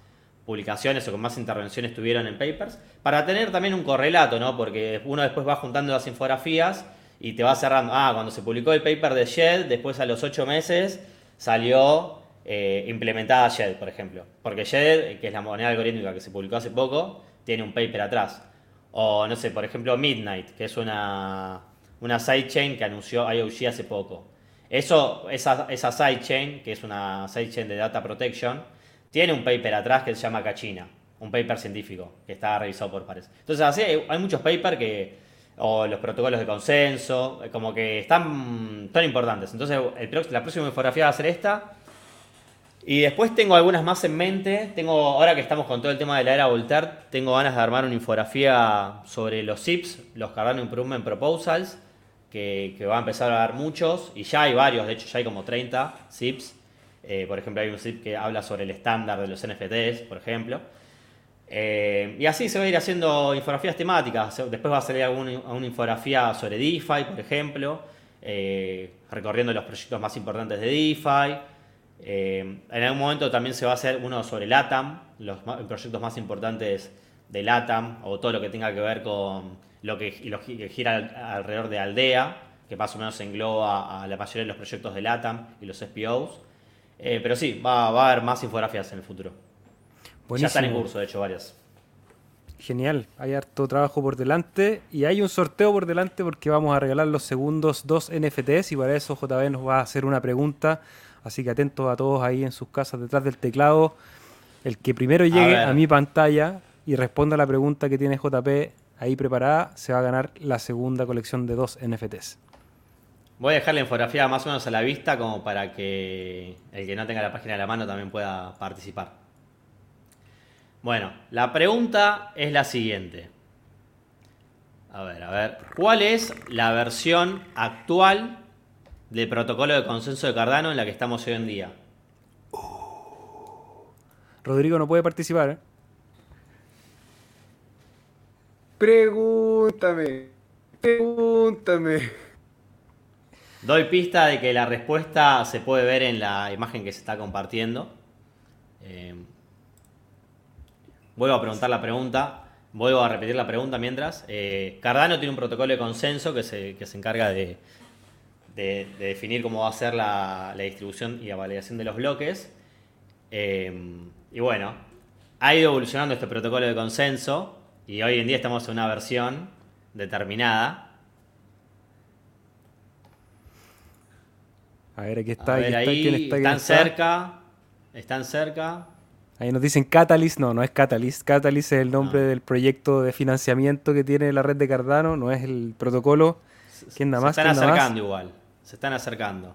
publicaciones o con más intervenciones tuvieron en papers, para tener también un correlato, ¿no? Porque uno después va juntando las infografías y te va cerrando. Ah, cuando se publicó el paper de Shell, después a los ocho meses salió eh, implementada Shell, por ejemplo. Porque Shell, que es la moneda algorítmica que se publicó hace poco, tiene un paper atrás. O no sé, por ejemplo, Midnight, que es una, una sidechain que anunció IOG hace poco. Eso, esa, esa sidechain, que es una sidechain de data protection, tiene un paper atrás que se llama Cachina, un paper científico que está revisado por pares. Entonces, así hay muchos papers que, o los protocolos de consenso, como que están tan importantes. Entonces, la próxima infografía va a ser esta. Y después tengo algunas más en mente. Tengo, ahora que estamos con todo el tema de la era Voltaire, tengo ganas de armar una infografía sobre los SIPs, los Cardano Improvement Proposals, que, va a empezar a dar muchos, y ya hay varios, de hecho ya hay como 30 SIPs eh, por ejemplo, hay un zip que habla sobre el estándar de los NFTs, por ejemplo. Eh, y así se va a ir haciendo infografías temáticas. Después va a salir alguna, una infografía sobre DeFi, por ejemplo, eh, recorriendo los proyectos más importantes de DeFi. en algún momento también se va a hacer uno sobre LATAM, los proyectos más importantes de LATAM, o todo lo que tenga que ver con lo que, lo que gira alrededor de Aldea, que más o menos engloba a la mayoría de los proyectos de LATAM y los SPOs. Eh, pero sí, va, a haber más infografías en el futuro. Ya están en curso, de hecho, varias. Genial, hay harto trabajo por delante y hay un sorteo por delante porque vamos a regalar los segundos dos NFTs y para eso JB nos va a hacer una pregunta, así que atentos a todos ahí en sus casas detrás del teclado. El que primero llegue a, a mi pantalla y responda a la pregunta que tiene JP ahí preparada, se va a ganar la segunda colección de dos NFTs. Voy a dejar la infografía más o menos a la vista como para que el que no tenga la página a la mano también pueda participar. Bueno, la pregunta es la siguiente. A ver, a ver. ¿Cuál es la versión actual del protocolo de consenso de Cardano en la que estamos hoy en día? Rodrigo no puede participar. ¿eh? Pregúntame. Pregúntame. Doy pista de que la respuesta se puede ver en la imagen que se está compartiendo. Eh, vuelvo a preguntar la pregunta. Vuelvo a repetir la pregunta mientras. Eh, Cardano tiene un protocolo de consenso que se, encarga de, definir cómo va a ser la, distribución y la validación de los bloques. Eh, y bueno, ha ido evolucionando este protocolo de consenso y hoy en día estamos en una versión determinada A ver, aquí está. A ver, aquí está, ahí ¿quién está? ¿quién están está? cerca. Están cerca. Ahí nos dicen Catalyst, no, no es Catalyst. Catalyst es el nombre No. del proyecto de financiamiento que tiene la red de Cardano, no es el protocolo. ¿Quién da Se más? están ¿Quién da más? acercando igual. Se están acercando.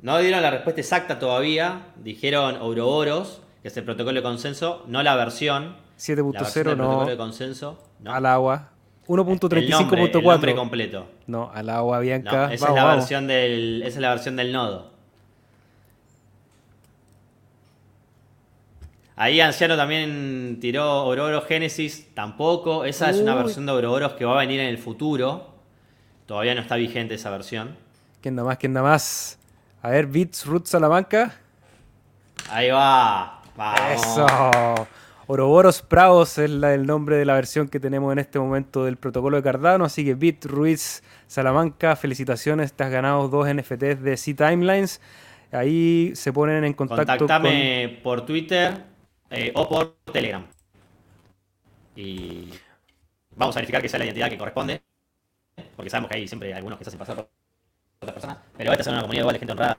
No dieron la respuesta exacta todavía. Dijeron Ouroboros, que es el protocolo de consenso, no la versión. La versión 7.0 del no, de consenso. No. al agua. el nombre, el nombre 1.35.4. completo. No, al agua, No, Bianca. esa, vamos, es la vamos. versión del, esa es la versión del nodo. Ahí Anciano también tiró Ouroboros Genesis, tampoco. Esa es una versión de Ouroboros que va a venir en el futuro. Todavía no está vigente esa versión. ¿Quién da más? ¿Quién da más? A ver, Beats Root Salamanca. Ahí va. Vamos. Eso. Ouroboros Praos es la- el nombre de la versión que tenemos en este momento del protocolo de Cardano. Así que Bit Ruiz Salamanca, felicitaciones. Te has ganado dos NFTs de C-Timelines. Ahí se ponen en contacto Contactame por Twitter eh, o por Telegram. Y vamos a verificar que sea la identidad que corresponde. Porque sabemos que hay siempre algunos que se hacen pasar por otras personas. Pero esta es una comunidad igual de gente honrada.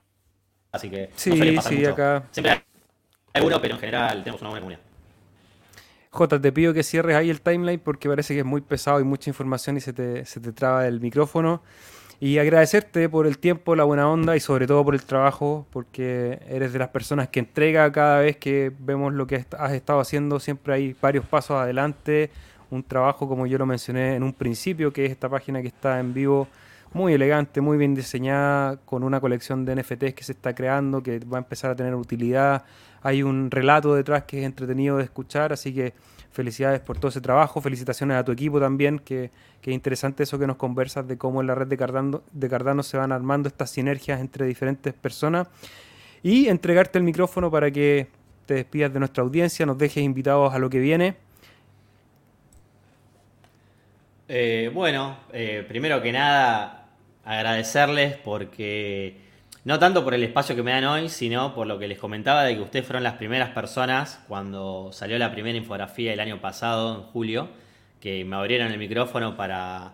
Así que Sí, no suele pasar sí, mucho. acá- Siempre hay alguno, pero en general tenemos una buena comunidad. J, te pido que cierres ahí el timeline porque parece que es muy pesado y mucha información y se te, se te traba el micrófono. Y agradecerte por el tiempo, la buena onda y sobre todo por el trabajo, porque eres de las personas que entrega cada vez que vemos lo que has estado haciendo. Siempre hay varios pasos adelante. Un trabajo, como yo lo mencioné en un principio, que es esta página que está en vivo, muy elegante, muy bien diseñada, con una colección de NFTs que se está creando, que va a empezar a tener utilidad. Hay un relato detrás que es entretenido de escuchar, así que felicidades por todo ese trabajo, felicitaciones a tu equipo también, que, que es interesante eso que nos conversas de cómo en la red de Cardano, se van armando estas sinergias entre diferentes personas. Y entregarte el micrófono para que te despidas de nuestra audiencia, nos dejes invitados a lo que viene. Eh, bueno, eh, primero que nada, agradecerles porque no tanto por el espacio que me dan hoy, sino por lo que les comentaba de que ustedes fueron las primeras personas cuando salió la primera infografía el año pasado, en julio, que me abrieron el micrófono para,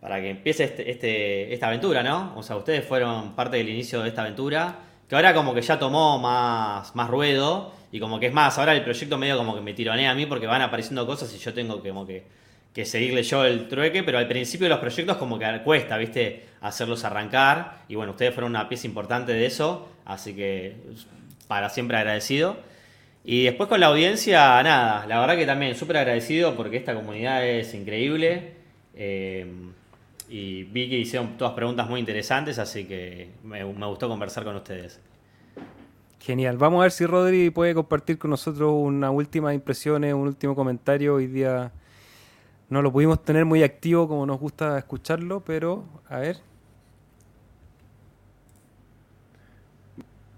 para que empiece este, este- esta aventura, ¿no? O sea, ustedes fueron parte del inicio de esta aventura, que ahora como que ya tomó más, más ruedo y como que es más, ahora el proyecto medio como que me tironea a mí porque van apareciendo cosas y yo tengo que como que que seguirle yo el trueque, pero al principio de los proyectos como que cuesta, ¿viste? Hacerlos arrancar. Y bueno, ustedes fueron una pieza importante de eso, así que para siempre agradecido. Y después con la audiencia, nada, la verdad que también súper agradecido porque esta comunidad es increíble. eh, y vi que hicieron todas preguntas muy interesantes, así que me, me gustó conversar con ustedes. Genial. Vamos a ver si Rodri puede compartir con nosotros una última impresión, un último comentario. Hoy día no lo pudimos tener muy activo como nos gusta escucharlo, pero a ver.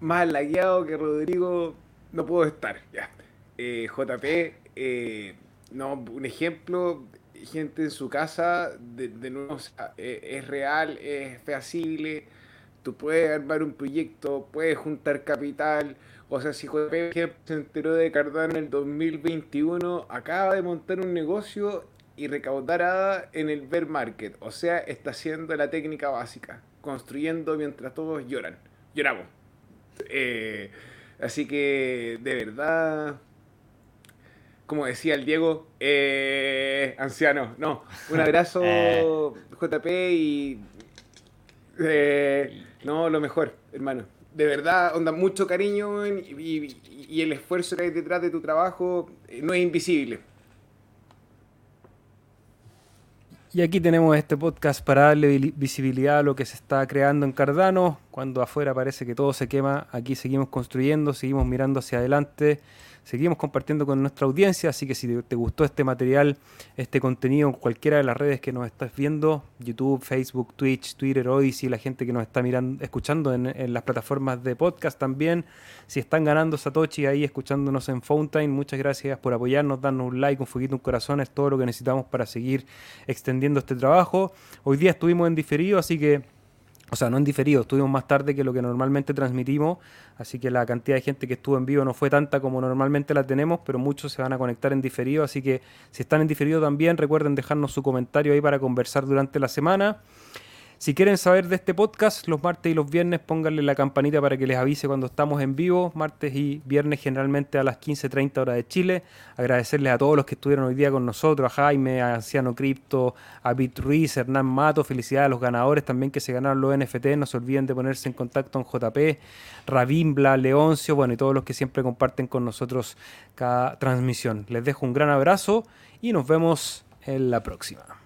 Más lagueado que Rodrigo no puedo estar. Ya. Eh, JP, eh, no, un ejemplo, gente en su casa, de, de nuevo, eh, es real, es feasible, tú puedes armar un proyecto, puedes juntar capital, o sea, si JP se enteró de Cardano en el 2021, acaba de montar un negocio y recaudar ADA en el bear market, o sea, está haciendo la técnica básica, construyendo mientras todos lloran, lloramos. Eh, así que, de verdad, como decía el Diego, eh, anciano, no, un abrazo *laughs* Eh. JP y... eh, no, lo mejor, hermano. De verdad, onda, mucho cariño weón, y, y- y el esfuerzo que hay detrás de tu trabajo eh, no es invisible. Y aquí tenemos este podcast para darle vi- visibilidad a lo que se está creando en Cardano. Cuando afuera parece que todo se quema, aquí seguimos construyendo, seguimos mirando hacia adelante, seguimos compartiendo con nuestra audiencia. Así que si te- gustó este material, este contenido en cualquiera de las redes que nos estás viendo, YouTube, Facebook, Twitch, Twitter, Odyssey, la gente que nos está mirando, escuchando en, en las plataformas de podcast también. Si están ganando Satoshi ahí escuchándonos en Fountain, muchas gracias por apoyarnos, darnos un like, un fueguito, un corazón, es todo lo que necesitamos para seguir extendiendo este trabajo. Hoy día estuvimos en diferido, así que, o sea, no en diferido, estuvimos más tarde que lo que normalmente transmitimos, así que la cantidad de gente que estuvo en vivo no fue tanta como normalmente la tenemos, pero muchos se van a conectar en diferido, así que si están en diferido también, recuerden dejarnos su comentario ahí para conversar durante la semana. Si quieren saber de este podcast, los martes y los viernes pónganle la campanita para que les avise cuando estamos en vivo, martes y viernes generalmente a las 15.30 horas de Chile. Agradecerles a todos los que estuvieron hoy día con nosotros, a Jaime, a Anciano Cripto, a Pete Ruiz, Hernán Mato, felicidades a los ganadores también que se ganaron los NFT, no se olviden de ponerse en contacto con JP, Ravimbla, Leoncio, bueno, y todos los que siempre comparten con nosotros cada transmisión. Les dejo un gran abrazo y nos vemos en la próxima.